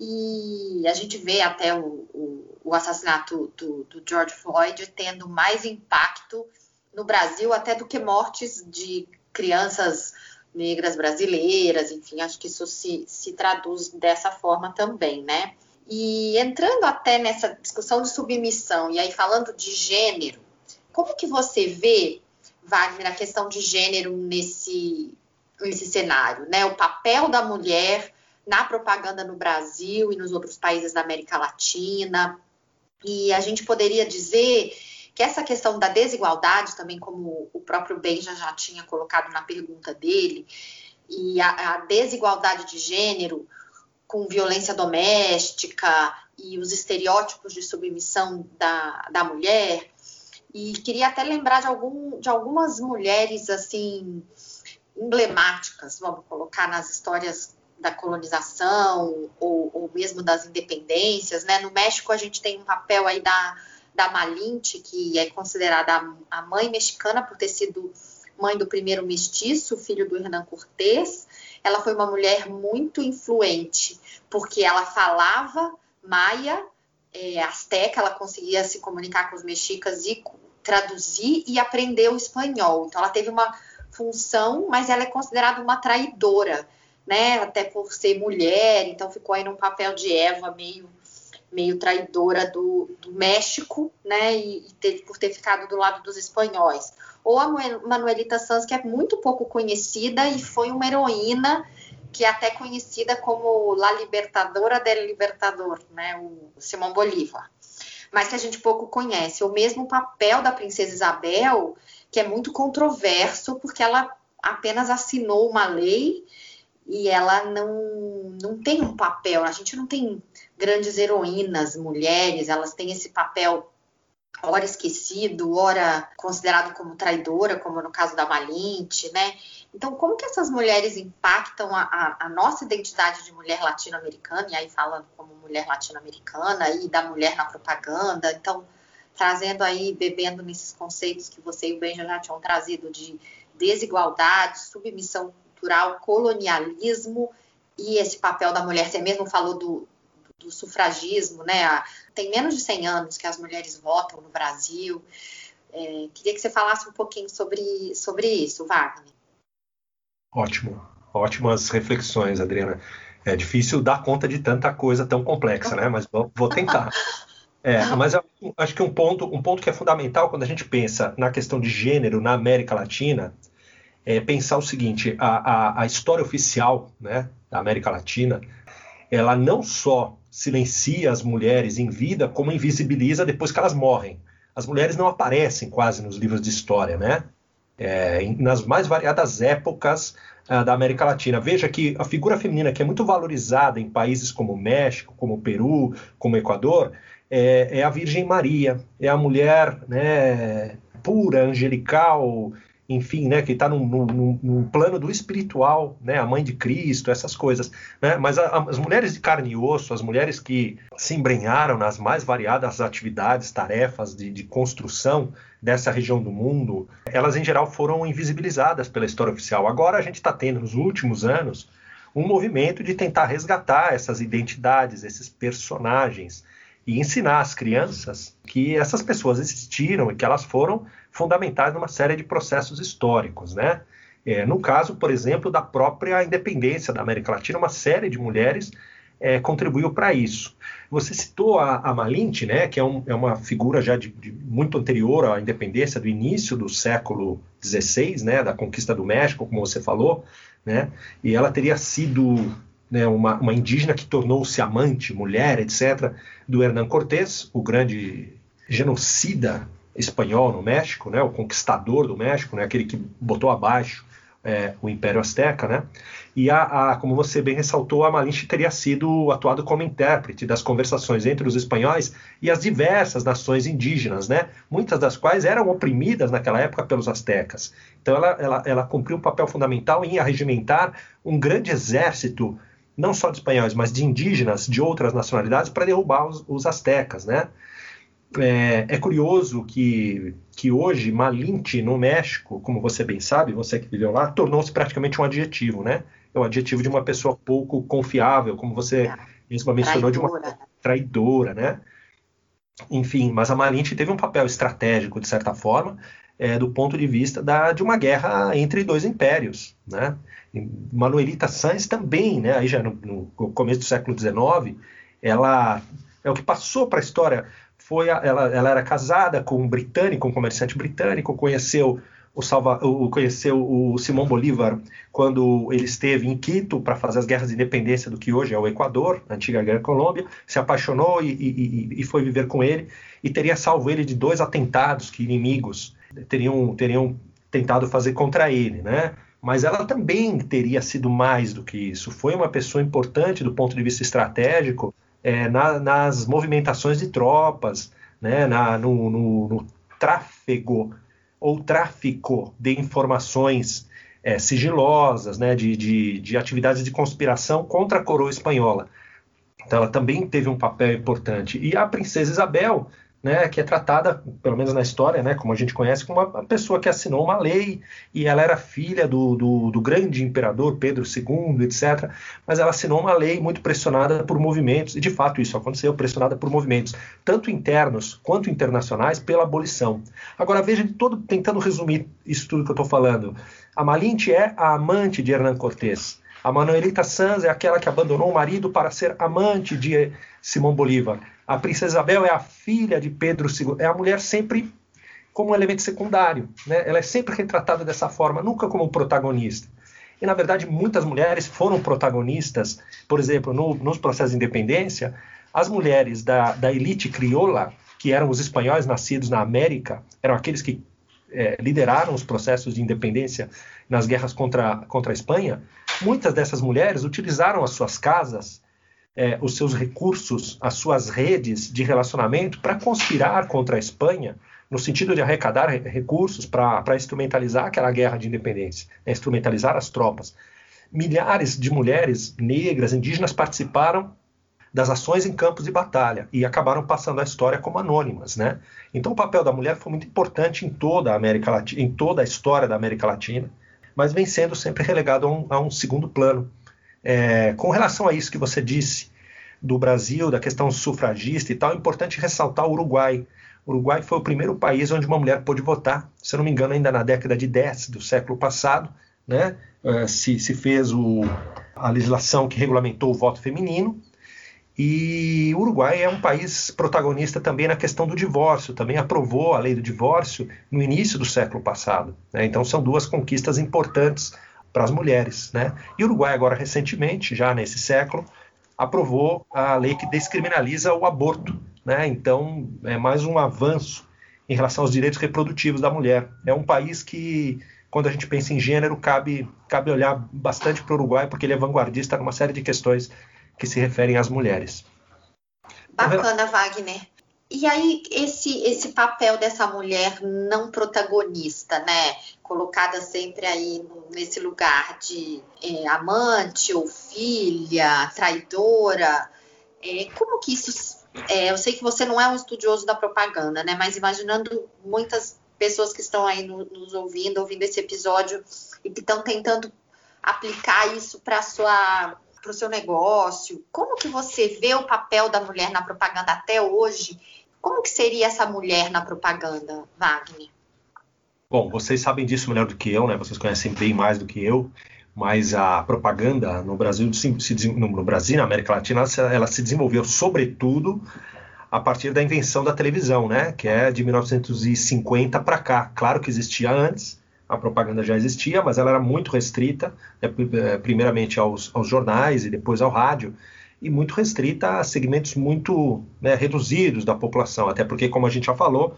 E a gente vê até o, o, o assassinato do, do, George Floyd tendo mais impacto no Brasil até do que mortes de crianças negras brasileiras, enfim, acho que isso se, se traduz dessa forma também, né? E entrando até nessa discussão de submissão, e aí falando de gênero, como que você vê, Wagner, a questão de gênero nesse, nesse cenário, né? O papel da mulher na propaganda no Brasil e nos outros países da América Latina. E a gente poderia dizer que essa questão da desigualdade, também como o próprio Benja já tinha colocado na pergunta dele, e a, a desigualdade de gênero com violência doméstica e os estereótipos de submissão da, da mulher. E queria até lembrar de, algum, de algumas mulheres assim emblemáticas, vamos colocar nas histórias da colonização ou, ou, mesmo das independências, né? No México a gente tem um papel aí da, da Malinte, que é considerada a mãe mexicana por ter sido mãe do primeiro mestiço, filho do Hernán Cortés, ela foi uma mulher muito influente, porque ela falava maia, é, asteca, ela conseguia se comunicar com os mexicas e traduzir e aprender o espanhol. Então, ela teve uma função, mas ela é considerada uma traidora, né? Até por ser mulher, então ficou aí num papel de Eva meio meio traidora do, do México, né? E, e ter, por ter ficado do lado dos espanhóis ou a Manuelita Sanz, que é muito pouco conhecida e foi uma heroína que é até conhecida como La Libertadora del Libertador, né, o Simão Bolívar, mas que a gente pouco conhece. O mesmo papel da princesa Isabel, que é muito controverso, porque ela apenas assinou uma lei e ela não, não tem um papel. A gente não tem grandes heroínas, mulheres, elas têm esse papel ora esquecido, ora considerado como traidora, como no caso da Malinte, né? Então, como que essas mulheres impactam a, a, a nossa identidade de mulher latino-americana, e aí falando como mulher latino-americana e da mulher na propaganda, então trazendo aí, bebendo nesses conceitos que você e o Benja já tinham trazido de desigualdade, submissão cultural, colonialismo e esse papel da mulher. Você mesmo falou do, do sufragismo, né? Tem menos de 100 anos que as mulheres votam no Brasil. É, queria que você falasse um pouquinho sobre, sobre isso, Wagner. Ótimo, ótimas reflexões, Adriana. É difícil dar conta de tanta coisa tão complexa, né? Mas vou, vou tentar. É, mas acho que um ponto, um ponto que é fundamental quando a gente pensa na questão de gênero na América Latina é pensar o seguinte: a, a, a história oficial né, da América Latina, ela não só silencia as mulheres em vida, como invisibiliza depois que elas morrem. As mulheres não aparecem quase nos livros de história, né? É, nas mais variadas épocas uh, da América Latina. Veja que a figura feminina, que é muito valorizada em países como México, como Peru, como Equador, é, é a Virgem Maria, é a mulher né, pura, angelical, enfim, né, que está no plano do espiritual, né, a mãe de Cristo, essas coisas. Né? Mas a, as mulheres de carne e osso, as mulheres que se embrenharam nas mais variadas atividades, tarefas de, de construção dessa região do mundo, elas em geral foram invisibilizadas pela história oficial. Agora a gente está tendo, nos últimos anos, um movimento de tentar resgatar essas identidades, esses personagens, e ensinar às crianças que essas pessoas existiram e que elas foram fundamentais numa série de processos históricos, né? É, no caso, por exemplo, da própria independência da América Latina, uma série de mulheres é, contribuiu para isso. Você citou a, a Malinte, né, que é, um, é uma figura já de, de, muito anterior à independência, do início do século XVI, né, da conquista do México, como você falou, né, e ela teria sido né, uma, uma, indígena que tornou-se amante, mulher, etc., do Hernán Cortés, o grande genocida espanhol no México, né, o conquistador do México, né, aquele que botou abaixo é, o Império Azteca, né? E a, a, como você bem ressaltou, a Malinche teria sido atuado como intérprete das conversações entre os espanhóis e as diversas nações indígenas, né? Muitas das quais eram oprimidas naquela época pelos astecas. Então ela, ela, ela cumpriu um papel fundamental em arregimentar um grande exército, não só de espanhóis, mas de indígenas de outras nacionalidades para derrubar os, os astecas, né? É, é, curioso que, que hoje Malinche, no México, como você bem sabe, você que viveu lá, tornou-se praticamente um adjetivo, né? É o adjetivo de uma pessoa pouco confiável, como você mesmo mencionou, de uma traidora, né? Enfim, mas a Malinche teve um papel estratégico, de certa forma, é, do ponto de vista da, de uma guerra entre dois impérios, né? Manuelita Sanz também, né? Aí já no, no começo do século XIX, ela é o que passou para a história foi a, ela, ela era casada com um britânico, um comerciante britânico, conheceu o, Salva, o, conheceu o Simão Bolívar quando ele esteve em Quito para fazer as guerras de independência do que hoje é o Equador, antiga Guerra Colômbia, se apaixonou e, e, e, foi viver com ele e teria salvo ele de dois atentados que inimigos teriam, teriam tentado fazer contra ele, né? Mas ela também teria sido mais do que isso. Foi uma pessoa importante do ponto de vista estratégico é, na, nas movimentações de tropas, né, na, no, no, no tráfego ou tráfico de informações é, sigilosas, né, de, de, de, atividades de conspiração contra a coroa espanhola. Então, ela também teve um papel importante. E a princesa Isabel né, que é tratada, pelo menos na história, né, como a gente conhece, como uma pessoa que assinou uma lei e ela era filha do, do, do, grande imperador Pedro II, etc. Mas ela assinou uma lei muito pressionada por movimentos, e de fato isso aconteceu, pressionada por movimentos, tanto internos quanto internacionais, pela abolição. Agora veja, todo, tentando resumir isso tudo que eu estou falando, a Malinte é a amante de Hernán Cortés. A Manuelita Sanz é aquela que abandonou o marido para ser amante de Simão Bolívar. A princesa Isabel é a filha de Pedro II, é a mulher sempre como um elemento secundário, né? Ela é sempre retratada dessa forma, nunca como protagonista. E na verdade muitas mulheres foram protagonistas, por exemplo, no, nos processos de independência, as mulheres da, da elite crioula, que eram os espanhóis nascidos na América, eram aqueles que é, lideraram os processos de independência nas guerras contra, contra a Espanha, muitas dessas mulheres utilizaram as suas casas, é, os seus recursos, as suas redes de relacionamento para conspirar contra a Espanha, no sentido de arrecadar recursos para instrumentalizar aquela guerra de independência, né, instrumentalizar as tropas. Milhares de mulheres negras, indígenas participaram das ações em campos de batalha e acabaram passando a história como anônimas, né? Então o papel da mulher foi muito importante em toda a América Latina, em toda a história da América Latina, mas vem sendo sempre relegado a um, a um segundo plano. É, com relação a isso que você disse do Brasil, da questão sufragista e tal, é importante ressaltar o Uruguai. O Uruguai foi o primeiro país onde uma mulher pôde votar, se eu não me engano, ainda na década de 10 do século passado, né? É, se, se fez o, a legislação que regulamentou o voto feminino, e o Uruguai é um país protagonista também na questão do divórcio, também aprovou a lei do divórcio no início do século passado. Né? Então são duas conquistas importantes para as mulheres. Né? E o Uruguai, agora recentemente, já nesse século, aprovou a lei que descriminaliza o aborto. Né? Então é mais um avanço em relação aos direitos reprodutivos da mulher. É um país que, quando a gente pensa em gênero, cabe, cabe olhar bastante para o Uruguai, porque ele é vanguardista numa série de questões que se referem às mulheres. Bacana, Wagner. E aí, esse, esse papel dessa mulher não protagonista, né? Colocada sempre aí nesse lugar de é, amante ou filha, traidora. É, como que isso. É, eu sei que você não é um estudioso da propaganda, né? Mas imaginando muitas pessoas que estão aí no, nos ouvindo, ouvindo esse episódio e que estão tentando aplicar isso para sua para o seu negócio? Como que você vê o papel da mulher na propaganda até hoje? Como que seria essa mulher na propaganda, Wagner? Bom, vocês sabem disso melhor do que eu, né? Vocês conhecem bem mais do que eu. Mas a propaganda no Brasil, no Brasil, na América Latina, ela se desenvolveu sobretudo a partir da invenção da televisão, né? Que é de 1950 para cá. Claro que existia antes, a propaganda já existia, mas ela era muito restrita, né, primeiramente aos, aos, jornais e depois ao rádio, e muito restrita a segmentos muito né, reduzidos da população, até porque, como a gente já falou,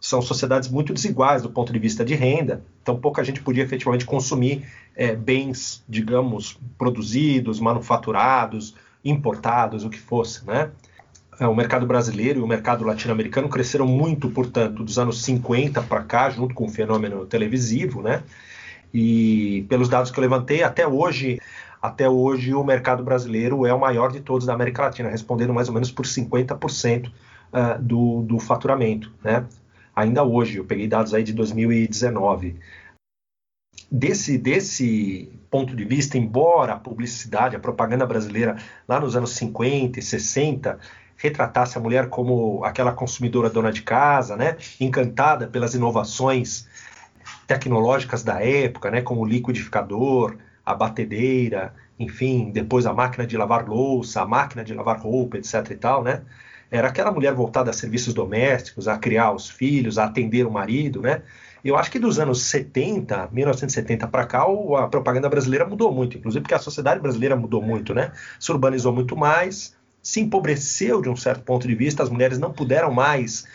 são sociedades muito desiguais do ponto de vista de renda, então pouca gente podia efetivamente consumir é, bens, digamos, produzidos, manufaturados, importados, o que fosse, né? É, o mercado brasileiro e o mercado latino-americano cresceram muito, portanto, dos anos 50 para cá, junto com o fenômeno televisivo, né? E pelos dados que eu levantei, até hoje, até hoje o mercado brasileiro é o maior de todos da América Latina, respondendo mais ou menos por 50% uh, ah, do, do faturamento, né? Ainda hoje, eu peguei dados aí de 2019. Desse, desse ponto de vista, embora a publicidade, a propaganda brasileira lá nos anos 50 e 60 retratasse a mulher como aquela consumidora dona de casa, né, encantada pelas inovações tecnológicas da época, né, como o liquidificador, a batedeira, enfim, depois a máquina de lavar louça, a máquina de lavar roupa, etc e tal, né? Era aquela mulher voltada a serviços domésticos, a criar os filhos, a atender o marido, né? Eu acho que dos anos 70, 1970 para cá, a propaganda brasileira mudou muito, inclusive porque a sociedade brasileira mudou muito, né? Se urbanizou muito mais, se empobreceu de um certo ponto de vista, as mulheres não puderam mais.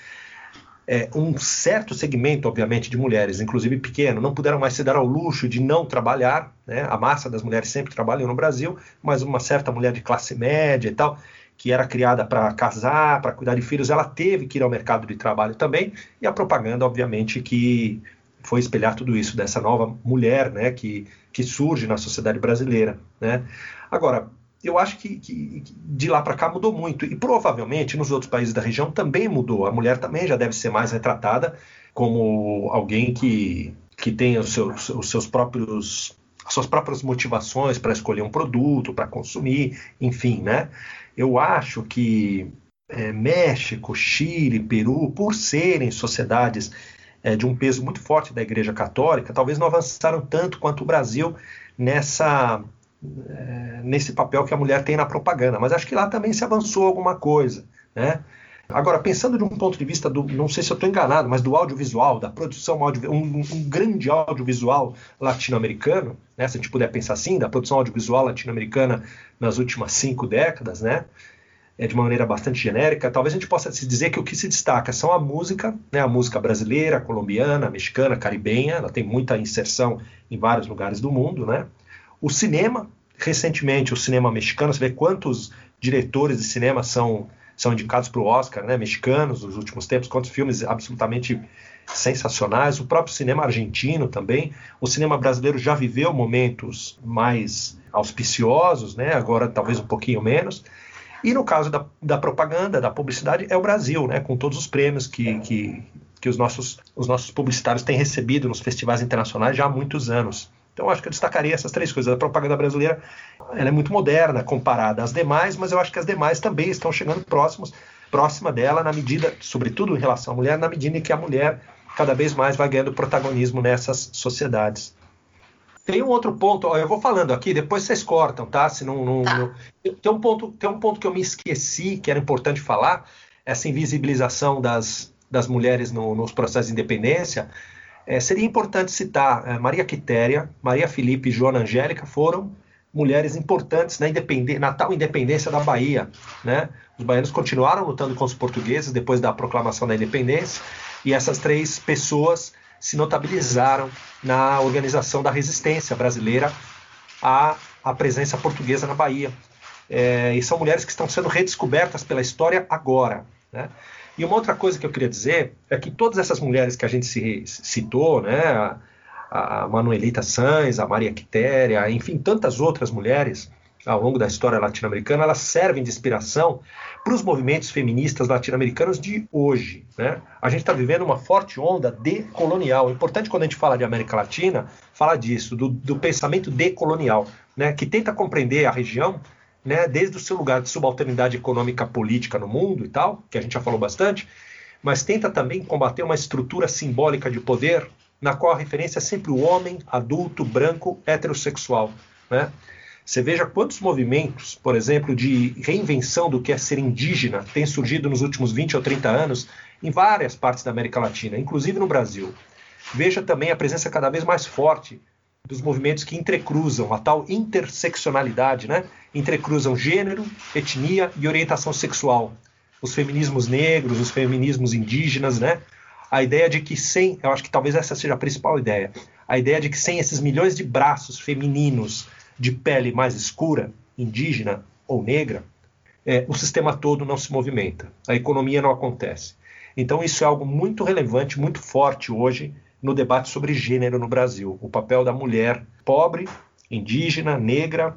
É, um certo segmento, obviamente, de mulheres, inclusive pequeno, não puderam mais se dar ao luxo de não trabalhar. Né? A massa das mulheres sempre trabalhou no Brasil, mas uma certa mulher de classe média e tal, que era criada para casar, para cuidar de filhos, ela teve que ir ao mercado de trabalho também. E a propaganda, obviamente, que foi espelhar tudo isso dessa nova mulher, né, que, que surge na sociedade brasileira, né? Agora, eu acho que, que de lá para cá mudou muito. E provavelmente nos outros países da região também mudou. A mulher também já deve ser mais retratada como alguém que, que tem os seus, os seus próprios as suas próprias motivações para escolher um produto, para consumir, enfim, né? Eu acho que é, México, Chile, Peru, por serem sociedades é, de um peso muito forte da Igreja Católica, talvez não avançaram tanto quanto o Brasil nessa é, nesse papel que a mulher tem na propaganda. Mas acho que lá também se avançou alguma coisa, né? Agora, pensando de um ponto de vista do, não sei se eu estou enganado, mas do audiovisual, da produção audiovisual, um, um, grande audiovisual latino-americano, né, se a gente puder pensar assim, da produção audiovisual latino-americana nas últimas cinco décadas, né, é, de maneira bastante genérica, talvez a gente possa se dizer que o que se destaca são a música, né, a música brasileira, colombiana, mexicana, caribenha, ela tem muita inserção em vários lugares do mundo, né? O cinema, recentemente, o cinema mexicano, você vê quantos diretores de cinema são, são indicados para o Oscar, né, mexicanos, nos últimos tempos, quantos filmes absolutamente sensacionais, o próprio cinema argentino também. O cinema brasileiro já viveu momentos mais auspiciosos, né? agora talvez um pouquinho menos. E no caso da, da propaganda, da publicidade, é o Brasil, né? com todos os prêmios que, que, que os, nossos, os nossos publicitários têm recebido nos festivais internacionais já há muitos anos. Então, acho que eu destacaria essas três coisas. A propaganda brasileira ela é muito moderna comparada às demais, mas eu acho que as demais também estão chegando próximos, próxima dela, na medida, sobretudo em relação à mulher, na medida em que a mulher cada vez mais vai ganhando protagonismo nessas sociedades. Tem um outro ponto, ó, eu vou falando aqui, depois vocês cortam, tá? Se não, não, tá. não, Tem, um ponto, tem um ponto que eu me esqueci, que era importante falar, essa invisibilização das, das mulheres no, nos processos de independência. É, seria importante citar é, Maria Quitéria, Maria Felipe e Joana Angélica foram mulheres importantes na, na, tal independência da Bahia. Né? Os baianos continuaram lutando com os portugueses depois da proclamação da independência, e essas três pessoas se notabilizaram na organização da resistência brasileira à, à presença portuguesa na Bahia. É, e são mulheres que estão sendo redescobertas pela história agora. Né? E uma outra coisa que eu queria dizer é que todas essas mulheres que a gente se, citou, né, a, a Manuelita Sanz, a Maria Quitéria, enfim, tantas outras mulheres, ao longo da história latino-americana, elas servem de inspiração para os movimentos feministas latino-americanos de hoje. Né? A gente está vivendo uma forte onda decolonial. É importante quando a gente fala de América Latina, falar disso, do, do pensamento decolonial, né? que tenta compreender a região né, desde o seu lugar de subalternidade econômica política no mundo e tal, que a gente já falou bastante, mas tenta também combater uma estrutura simbólica de poder na qual a referência é sempre o homem adulto, branco, heterossexual. Né? Você veja quantos movimentos, por exemplo, de reinvenção do que é ser indígena têm surgido nos últimos 20 ou 30 anos em várias partes da América Latina, inclusive no Brasil. Veja também a presença cada vez mais forte dos movimentos que entrecruzam a tal interseccionalidade, né? Entrecruzam gênero, etnia e orientação sexual. Os feminismos negros, os feminismos indígenas, né? A ideia de que sem, eu acho que talvez essa seja a principal ideia, a ideia de que sem esses milhões de braços femininos de pele mais escura, indígena ou negra, é, o sistema todo não se movimenta, a economia não acontece. Então, isso é algo muito relevante, muito forte hoje no debate sobre gênero no Brasil. O papel da mulher pobre, indígena, negra,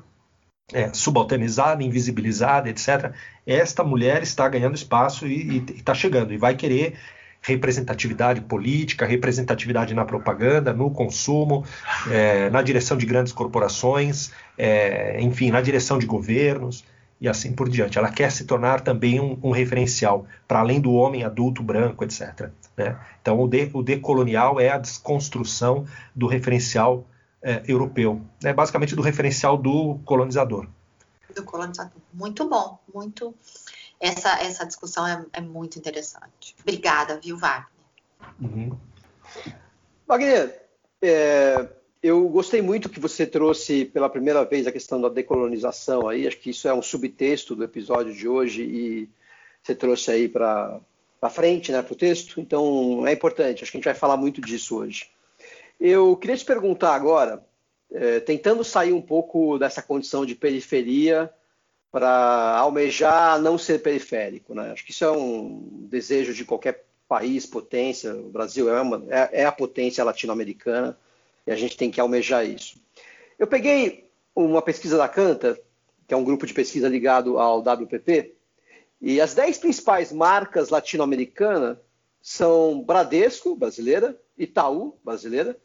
é, subalternizada, invisibilizada, etc. Esta mulher está ganhando espaço e está chegando e vai querer representatividade política, representatividade na propaganda, no consumo, é, na direção de grandes corporações, é, enfim, na direção de governos e assim por diante. Ela quer se tornar também um, um referencial para além do homem adulto branco, etc. Né? Então, o, de, o decolonial é a desconstrução do referencial é, europeu, né? basicamente do referencial do colonizador. Do colonizador. Muito bom, muito essa, essa discussão é, é muito interessante. Obrigada, viu, Wagner? Uhum. Wagner, é, eu gostei muito que você trouxe pela primeira vez a questão da decolonização aí. Acho que isso é um subtexto do episódio de hoje e você trouxe aí para frente, né, para o texto. Então é importante. Acho que a gente vai falar muito disso hoje. Eu queria te perguntar agora, é, tentando sair um pouco dessa condição de periferia para almejar não ser periférico. Né? Acho que isso é um desejo de qualquer país, potência. O Brasil é, uma, é, é a potência latino-americana e a gente tem que almejar isso. Eu peguei uma pesquisa da Canta, que é um grupo de pesquisa ligado ao WPP, e as dez principais marcas latino-americanas são Bradesco, brasileira, Itaú, brasileira,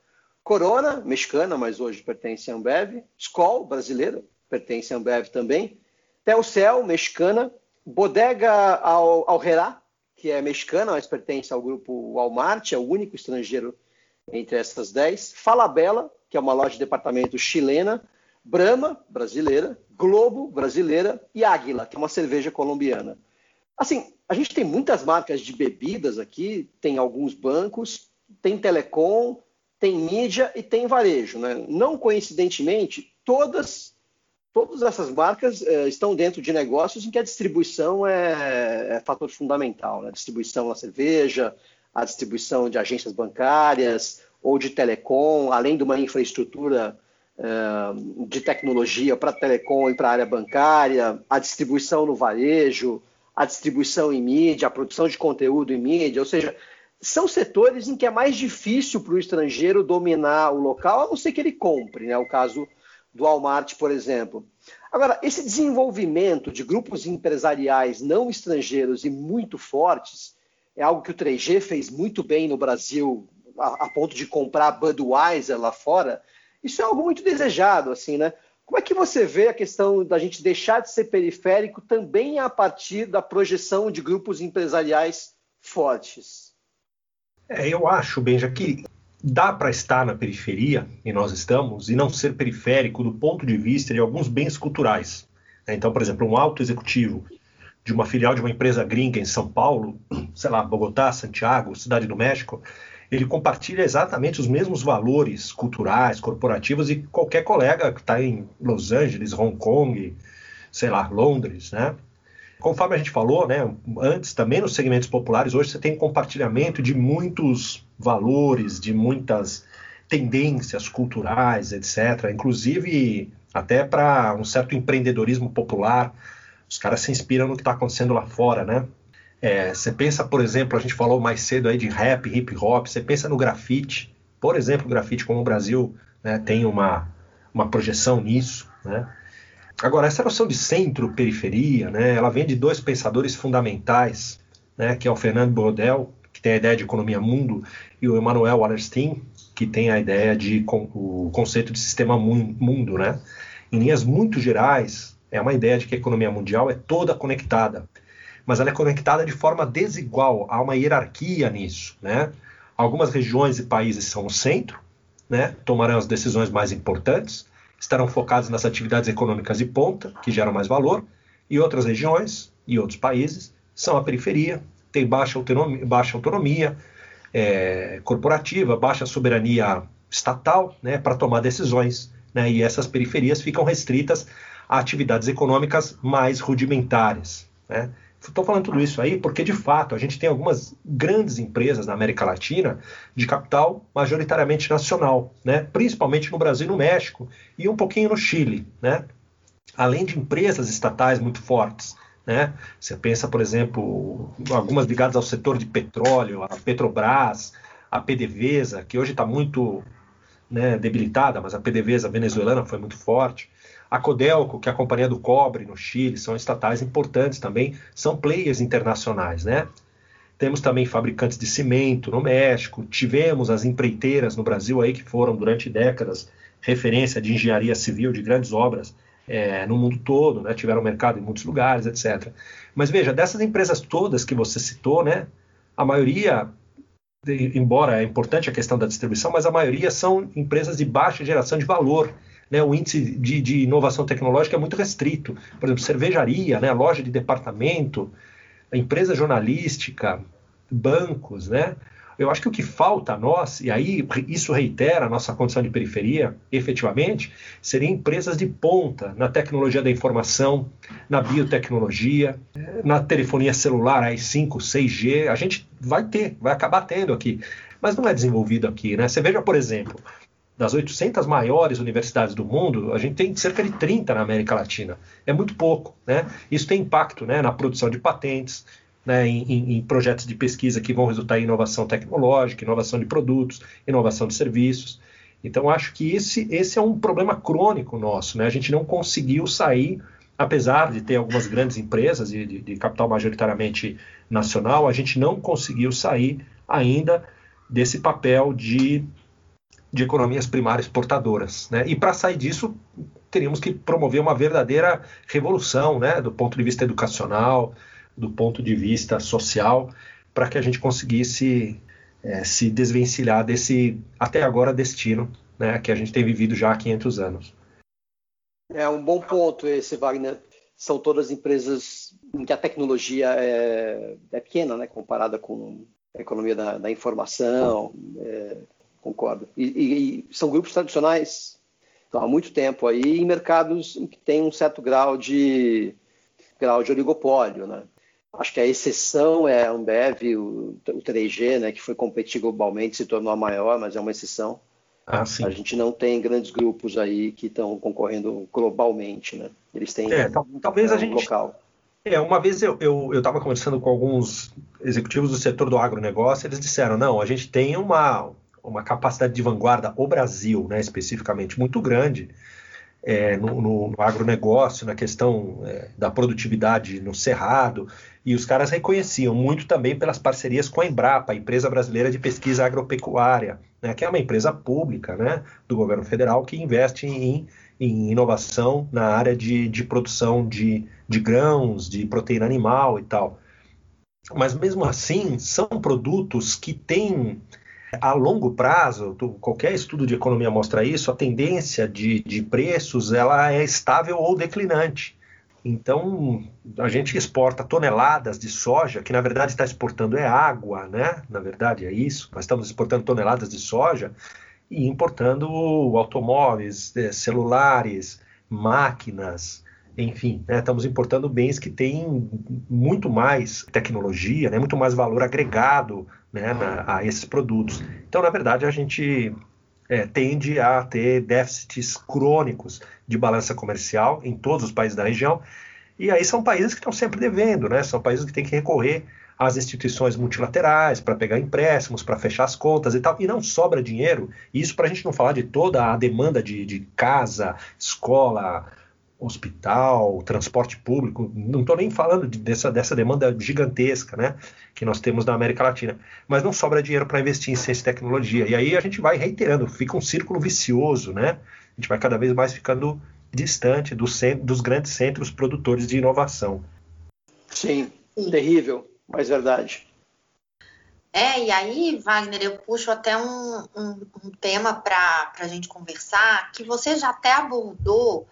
Corona, mexicana, mas hoje pertence à Ambev, Skol, brasileira, pertence à Ambev também, Telcel, mexicana, Bodega Alherá, que é mexicana, mas pertence ao grupo Walmart, é o único estrangeiro entre essas dez. Falabella, que é uma loja de departamento chilena, Brahma, brasileira, Globo, brasileira, e Águila, que é uma cerveja colombiana. Assim, a gente tem muitas marcas de bebidas aqui, tem alguns bancos, tem telecom, tem mídia e tem varejo. Né? Não coincidentemente, todas todas essas marcas eh, estão dentro de negócios em que a distribuição é, é fator fundamental. Né? A distribuição da cerveja, a distribuição de agências bancárias ou de telecom, além de uma infraestrutura de tecnologia para telecom e para a área bancária, a distribuição no varejo, a distribuição em mídia, a produção de conteúdo em mídia, ou seja, são setores em que é mais difícil para o estrangeiro dominar o local, a não ser que ele compre, né? O caso do Walmart, por exemplo. Agora, esse desenvolvimento de grupos empresariais não estrangeiros e muito fortes é algo que o 3G fez muito bem no Brasil, a, a ponto de comprar Budweiser lá fora. Isso é algo muito desejado, assim, né? Como é que você vê a questão da gente deixar de ser periférico também a partir da projeção de grupos empresariais fortes? É, eu acho, Benja, que dá para estar na periferia, e nós estamos, e não ser periférico do ponto de vista de alguns bens culturais. Né? Então, por exemplo, um alto executivo de uma filial de uma empresa gringa em São Paulo, sei lá, Bogotá, Santiago, Cidade do México, ele compartilha exatamente os mesmos valores culturais, corporativos e qualquer colega que está em Los Angeles, Hong Kong, sei lá, Londres, né? Conforme a gente falou, né, antes também nos segmentos populares, hoje você tem compartilhamento de muitos valores, de muitas tendências culturais, etc. Inclusive até para um certo empreendedorismo popular. Os caras se inspiram no que está acontecendo lá fora, né? É, você pensa, por exemplo, a gente falou mais cedo aí de rap, hip hop, você pensa no grafite, por exemplo, o grafite como o Brasil né, tem uma, uma projeção nisso, né? Agora, essa noção de centro-periferia, né, ela vem de dois pensadores fundamentais, né, que é o Fernando Brodel, que tem a ideia de economia mundo, e o Emmanuel Wallerstein, que tem a ideia de o conceito de sistema mundo, né? Em linhas muito gerais, é uma ideia de que a economia mundial é toda conectada, mas ela é conectada de forma desigual, há uma hierarquia nisso, né? Algumas regiões e países são o centro, né? Tomarão as decisões mais importantes, estarão focados nas atividades econômicas de ponta, que geram mais valor, e outras regiões e outros países são a periferia, tem baixa autonomia, baixa autonomia é, corporativa, baixa soberania estatal né, para tomar decisões, né, e essas periferias ficam restritas a atividades econômicas mais rudimentares. Né. Estou falando tudo isso aí porque, de fato, a gente tem algumas grandes empresas na América Latina de capital majoritariamente nacional, né? principalmente no Brasil e no México, e um pouquinho no Chile. Né? Além de empresas estatais muito fortes. Né? Você pensa, por exemplo, algumas ligadas ao setor de petróleo, a Petrobras, a PDVSA, que hoje está muito né, debilitada, mas a PDVSA venezuelana foi muito forte. A Codelco, que é a companhia do cobre no Chile, são estatais importantes também, são players internacionais, né? Temos também fabricantes de cimento no México, tivemos as empreiteiras no Brasil aí que foram durante décadas referência de engenharia civil de grandes obras é, no mundo todo, né? tiveram mercado em muitos lugares, etc. Mas veja, dessas empresas todas que você citou, né? A maioria, embora é importante a questão da distribuição, mas a maioria são empresas de baixa geração de valor né, o índice de, de, inovação tecnológica é muito restrito. Por exemplo, cervejaria, né, loja de departamento, empresa jornalística, bancos, né? Eu acho que o que falta a nós, e aí isso reitera a nossa condição de periferia, efetivamente, seriam empresas de ponta na tecnologia da informação, na biotecnologia, na telefonia celular, aí 5, 6G. A gente vai ter, vai acabar tendo aqui, mas não é desenvolvido aqui, né? Você veja, por exemplo, das 800 maiores universidades do mundo, a gente tem cerca de 30 na América Latina. É muito pouco. Né? Isso tem impacto né, na produção de patentes, né, em, em, projetos de pesquisa que vão resultar em inovação tecnológica, inovação de produtos, inovação de serviços. Então, acho que esse, esse é um problema crônico nosso. Né? A gente não conseguiu sair, apesar de ter algumas grandes empresas de, de, de capital majoritariamente nacional, a gente não conseguiu sair ainda desse papel de de economias primárias portadoras. Né? E para sair disso, teríamos que promover uma verdadeira revolução né? do ponto de vista educacional, do ponto de vista social, para que a gente conseguisse é, se desvencilhar desse, até agora, destino né? que a gente tem vivido já há 500 anos. É um bom ponto esse, Wagner. São todas empresas em que a tecnologia é, é pequena, né, comparada com a economia da, da informação, é, concordo. E, e, e, são grupos tradicionais Então, há muito tempo aí em mercados em que tem um certo grau de grau de oligopólio, né? Acho que a exceção é a Ambev, o, o 3G, né, que foi competir globalmente, se tornou a maior, mas é uma exceção. Ah, a gente não tem grandes grupos aí que estão concorrendo globalmente, né? Eles têm é, um talvez a gente local. É, uma vez eu estava eu, eu conversando com alguns executivos do setor do agronegócio, eles disseram, não, a gente tem uma, uma capacidade de vanguarda, o Brasil, né, especificamente, muito grande é, no, no, agronegócio, na questão é, da produtividade no cerrado, e os caras reconheciam muito também pelas parcerias com a Embrapa, a Empresa Brasileira de Pesquisa Agropecuária, né, que é uma empresa pública né, do governo federal que investe em em inovação na área de, de produção de, de grãos, de proteína animal e tal. Mas mesmo assim, são produtos que têm a longo prazo, qualquer estudo de economia mostra isso, a tendência de, de preços ela é estável ou declinante. Então, a gente exporta toneladas de soja, que na verdade está exportando é água, né? Na verdade é isso. Nós estamos exportando toneladas de soja e importando automóveis, é, celulares, máquinas, enfim, né, estamos importando bens que têm muito mais tecnologia, né, muito mais valor agregado né, na, a esses produtos. Então, na verdade, a gente é, tende a ter déficits crônicos de balança comercial em todos os países da região, e aí são países que estão sempre devendo, né, são países que têm que recorrer às instituições multilaterais para pegar empréstimos, para fechar as contas e tal, e não sobra dinheiro. Isso para a gente não falar de toda a demanda de, de casa, escola, hospital, transporte público, não estou nem falando de, dessa, dessa demanda gigantesca né, que nós temos na América Latina, mas não sobra dinheiro para investir em ciência e tecnologia. E aí a gente vai reiterando, fica um círculo vicioso, né? A gente vai cada vez mais ficando distante dos, dos grandes centros produtores de inovação. Sim, terrível mais verdade. É, e aí, Wagner, eu puxo até um, um, um tema para a gente conversar, que você já até abordou,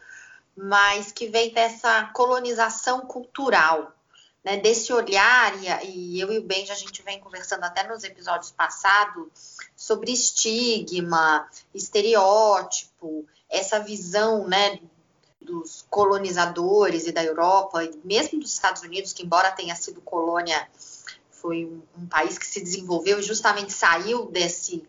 mas que vem dessa colonização cultural, né, desse olhar, e, e eu e o Benji a gente vem conversando até nos episódios passados sobre estigma, estereótipo, essa visão né, dos colonizadores e da Europa, e mesmo dos Estados Unidos, que embora tenha sido colônia, foi um, um país que se desenvolveu e justamente saiu desse,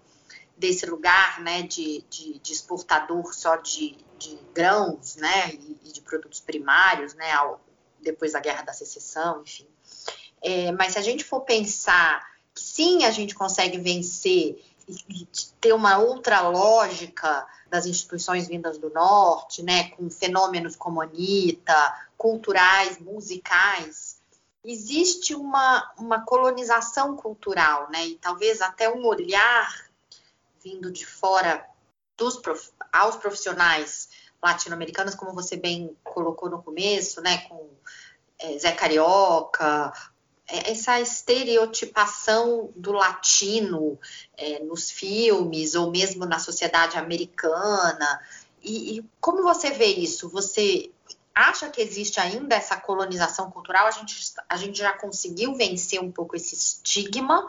desse lugar né, de, de, de exportador só de, de grãos né, e, e, de produtos primários, né, ao, depois da Guerra da Secessão, enfim. É, mas se a gente for pensar que sim, a gente consegue vencer e ter uma outra lógica das instituições vindas do norte, né, com fenômenos como Anitta, culturais, musicais, existe uma, uma colonização cultural, né, e talvez até um olhar vindo de fora dos prof, aos profissionais latino-americanos, como você bem colocou no começo, né, com é, Zé Carioca, é, essa estereotipação do latino é, nos filmes ou mesmo na sociedade americana. E, e, como você vê isso? Você acha que existe ainda essa colonização cultural? A gente, a gente já conseguiu vencer um pouco esse estigma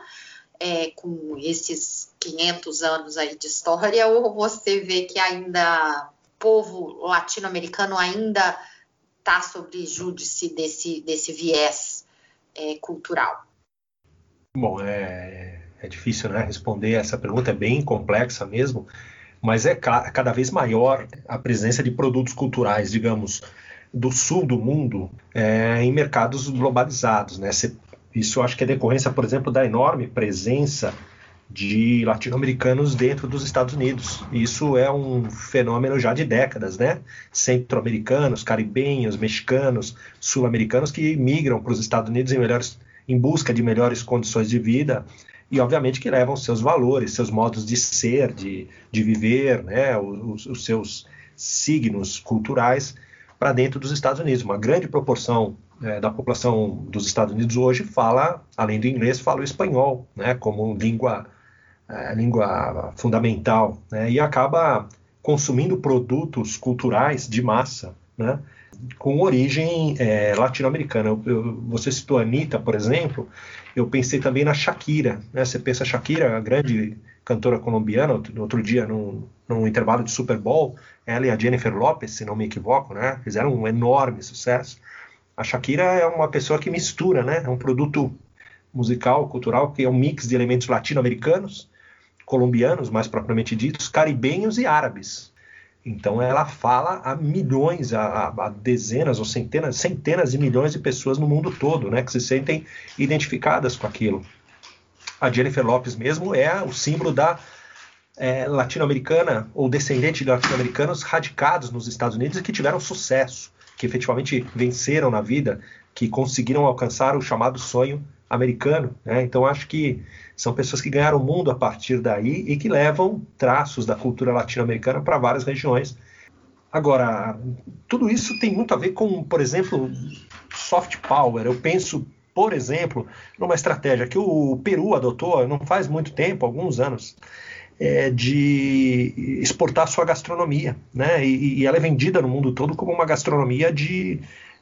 é, com esses 500 anos aí de história? Ou você vê que ainda o povo latino-americano ainda está sob júdice desse, desse viés é, cultural? Bom, é, é difícil né, responder essa pergunta, é bem complexa mesmo, mas é ca cada vez maior a presença de produtos culturais, digamos, do sul do mundo é, em mercados globalizados. Né? Isso acho que é decorrência, por exemplo, da enorme presença de latino-americanos dentro dos Estados Unidos. Isso é um fenômeno já de décadas, né? Centro-americanos, caribenhos, mexicanos, sul-americanos que migram para os Estados Unidos em, melhores, em busca de melhores condições de vida e, obviamente, que levam seus valores, seus modos de ser, de, de viver, né? Os, os seus signos culturais para dentro dos Estados Unidos. Uma grande proporção é, da população dos Estados Unidos hoje fala, além do inglês, fala o espanhol, né? Como língua é, língua fundamental, né, e acaba consumindo produtos culturais de massa, né, com origem é, latino-americana. Você citou a Anitta, por exemplo, eu pensei também na Shakira. Né? Você pensa Shakira, a grande cantora colombiana, outro, outro dia num, no intervalo de Super Bowl, ela e a Jennifer Lopez, se não me equivoco, né? Fizeram um enorme sucesso. A Shakira é uma pessoa que mistura, né? É um produto musical, cultural, que é um mix de elementos latino-americanos, colombianos, mais propriamente ditos, caribenhos e árabes. Então ela fala a milhões, a, a, dezenas ou centenas, centenas de milhões de pessoas no mundo todo, né, que se sentem identificadas com aquilo. A Jennifer Lopes mesmo é o símbolo da é, latino-americana ou descendente de latino-americanos radicados nos Estados Unidos e que tiveram sucesso, que efetivamente venceram na vida, que conseguiram alcançar o chamado sonho americano. Né? Então acho que são pessoas que ganharam o mundo a partir daí e que levam traços da cultura latino-americana para várias regiões. Agora, tudo isso tem muito a ver com, por exemplo, soft power. Eu penso, por exemplo, numa estratégia que o Peru adotou não faz muito tempo, alguns anos, é, de exportar sua gastronomia, né? E, e, ela é vendida no mundo todo como uma gastronomia de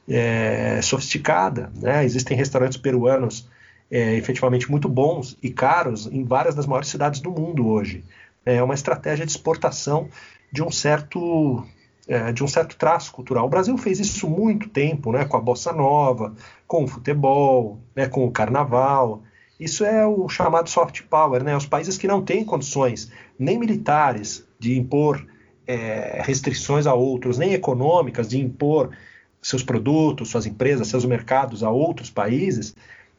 é, sofisticada, né? Existem restaurantes peruanos é, efetivamente muito bons e caros em várias das maiores cidades do mundo hoje. É uma estratégia de exportação de um certo é, de um certo traço cultural. O Brasil fez isso muito tempo, né, com a bossa nova, com o futebol, né, com o carnaval. Isso é o chamado soft power, né? Os países que não têm condições nem militares de impor é, restrições a outros, nem econômicas de impor seus produtos, suas empresas, seus mercados a outros países,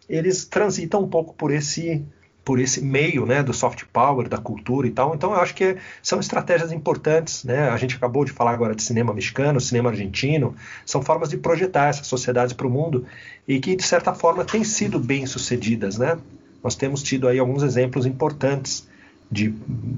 eles transitam um pouco por esse por esse meio né, do soft power, da cultura e tal. Então eu acho que são estratégias importantes. Né? A gente acabou de falar agora de cinema mexicano, cinema argentino, são formas de projetar essas sociedades para o mundo e que, de certa forma, têm sido bem sucedidas. Né? Nós temos tido aí alguns exemplos importantes de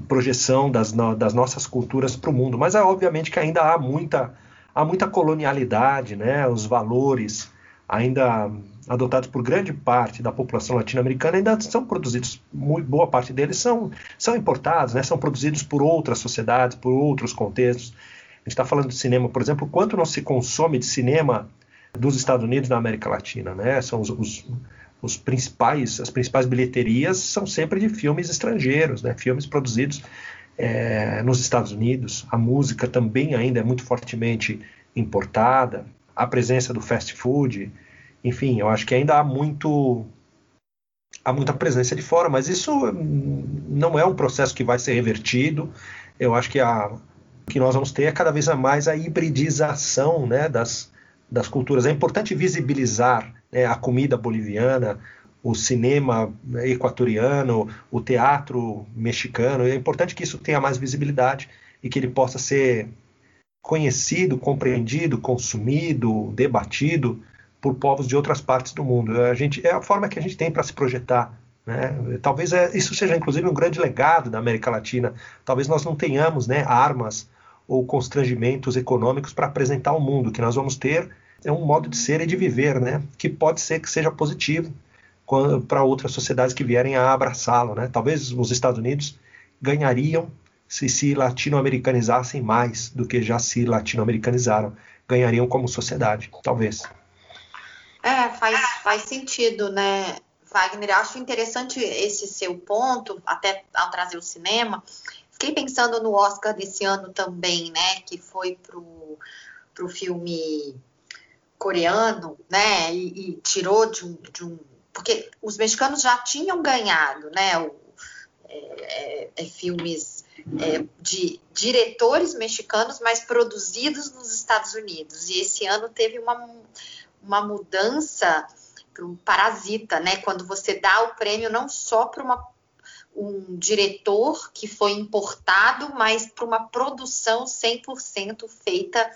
projeção das, das nossas culturas para o mundo. Mas é obviamente que ainda há muita, há muita colonialidade, né? os valores ainda adotados por grande parte da população latino-americana ainda são produzidos, muito, boa parte deles são, são importados, né, são produzidos por outras sociedades, por outros contextos. A gente está falando de cinema, por exemplo, quanto não se consome de cinema dos Estados Unidos na América Latina, né? São os, os, os principais, as principais bilheterias são sempre de filmes estrangeiros, né? Filmes produzidos é, nos Estados Unidos. A música também ainda é muito fortemente importada a presença do fast food, enfim, eu acho que ainda há muito há muita presença de fora, mas isso hum, não é um processo que vai ser revertido. Eu acho que a que nós vamos ter é cada vez mais a hibridização né, das, das culturas. É importante visibilizar né, a comida boliviana, o cinema equatoriano, o teatro mexicano. É importante que isso tenha mais visibilidade e que ele possa ser conhecido, compreendido, consumido, debatido por povos de outras partes do mundo. A gente é a forma que a gente tem para se projetar. Né? Talvez é, isso seja inclusive um grande legado da América Latina. Talvez nós não tenhamos né, armas ou constrangimentos econômicos para apresentar ao mundo. O que nós vamos ter é um modo de ser e de viver, né? que pode ser que seja positivo para outras sociedades que vierem a abraçá-lo. Né? Talvez os Estados Unidos ganhariam se se latino-americanizassem mais do que já se latino-americanizaram. Ganhariam como sociedade, talvez. É, faz, faz sentido, né, Wagner? Acho interessante esse seu ponto, até ao trazer o cinema. Fiquei pensando no Oscar desse ano também, né, que foi pro, pro filme coreano, né, e, e tirou de um, de um, Porque os mexicanos já tinham ganhado, né, o, é, é, é filmes é, de diretores mexicanos, mas produzidos nos Estados Unidos. E esse ano teve uma, uma mudança para um parasita, né? Quando você dá o prêmio não só para um diretor que foi importado, mas para uma produção 100% feita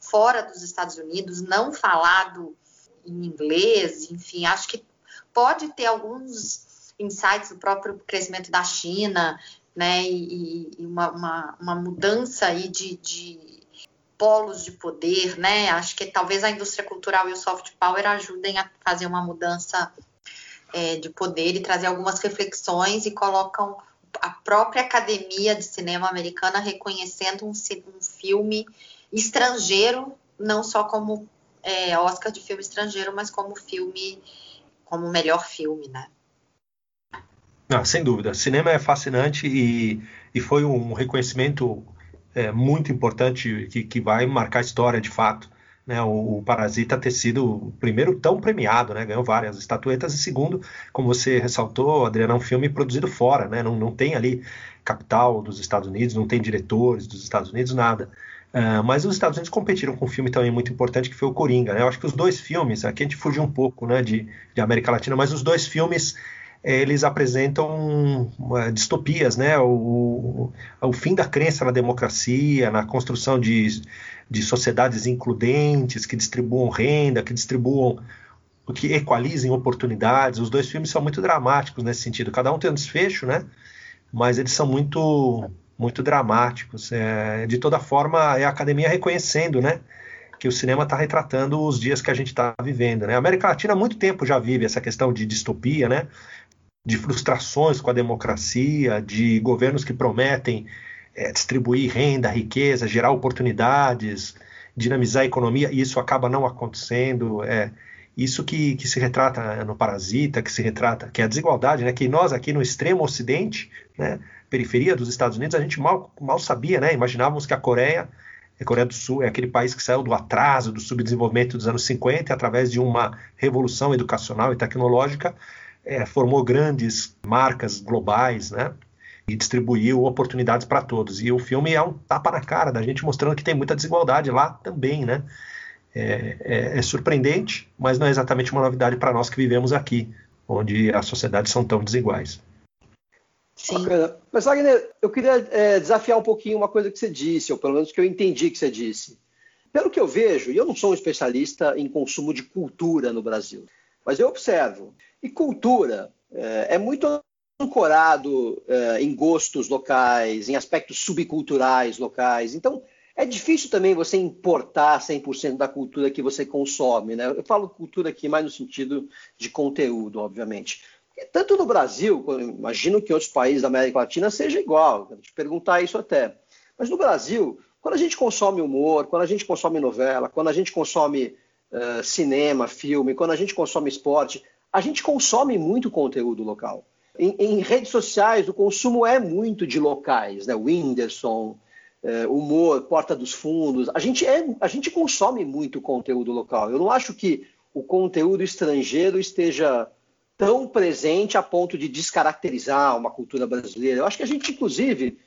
fora dos Estados Unidos, não falado em inglês, enfim, acho que pode ter alguns insights do próprio crescimento da China, né, e, e uma, uma, uma, mudança aí de, de, polos de poder, né, acho que talvez a indústria cultural e o soft power ajudem a fazer uma mudança é, de poder e trazer algumas reflexões e colocam a própria academia de cinema americana reconhecendo um, um filme estrangeiro, não só como é, Oscar de filme estrangeiro, mas como filme, como melhor filme, né? Não, sem dúvida. Cinema é fascinante e, e foi um reconhecimento é, muito importante que, que vai marcar a história de fato. Né, o, o, Parasita ter sido primeiro tão premiado, né, ganhou várias estatuetas, e segundo, como você ressaltou, Adriano, é um filme produzido fora, né, não, não tem ali capital dos Estados Unidos, não tem diretores dos Estados Unidos, nada. Uh, mas os Estados Unidos competiram com um filme também muito importante que foi o Coringa. Né? Eu acho que os dois filmes, aqui a gente fugiu um pouco né, de, de América Latina, mas os dois filmes eles apresentam distopias, né? O, o, fim da crença na democracia, na construção de, de sociedades includentes que distribuam renda, que distribuam, que equalizem oportunidades. Os dois filmes são muito dramáticos nesse sentido. Cada um tem um desfecho, né? Mas eles são muito, muito dramáticos. É, de toda forma, é a academia reconhecendo, né? que o cinema está retratando os dias que a gente está vivendo. Né? A América Latina há muito tempo já vive essa questão de distopia, né? De frustrações com a democracia, de governos que prometem é, distribuir renda, riqueza, gerar oportunidades, dinamizar a economia, e isso acaba não acontecendo. É isso que, que se retrata no Parasita, que se retrata, que é a desigualdade, né? Que nós aqui no extremo Ocidente, né, periferia dos Estados Unidos, a gente mal, mal sabia, né? Imaginávamos que a Coreia a Coreia do Sul é aquele país que saiu do atraso, do subdesenvolvimento dos anos 50, através de uma revolução educacional e tecnológica, é, formou grandes marcas globais, né? E distribuiu oportunidades para todos. E o filme é um tapa na cara da gente mostrando que tem muita desigualdade lá também, né? É, é, é surpreendente, mas não é exatamente uma novidade para nós que vivemos aqui, onde as sociedades são tão desiguais. Sim. Bacana. Mas, Wagner, eu queria é, desafiar um pouquinho uma coisa que você disse, ou pelo menos que eu entendi que você disse. Pelo que eu vejo, e eu não sou um especialista em consumo de cultura no Brasil, mas eu observo. E cultura é, é muito ancorado é, em gostos locais, em aspectos subculturais locais. Então, é difícil também você importar 100% da cultura que você consome. Né? Eu falo cultura aqui mais no sentido de conteúdo, obviamente. tanto no Brasil, imagino que em outros países da América Latina seja igual, te perguntar isso até. Mas no Brasil, quando a gente consome humor, quando a gente consome novela, quando a gente consome cinema, filme, quando a gente consome esporte, a gente consome muito conteúdo local. Em, em, redes sociais, o consumo é muito de locais, né? Whindersson, humor, Porta dos Fundos. A gente, é, a gente consome muito conteúdo local. Eu não acho que o conteúdo estrangeiro esteja tão presente a ponto de descaracterizar uma cultura brasileira. Eu acho que a gente, inclusive,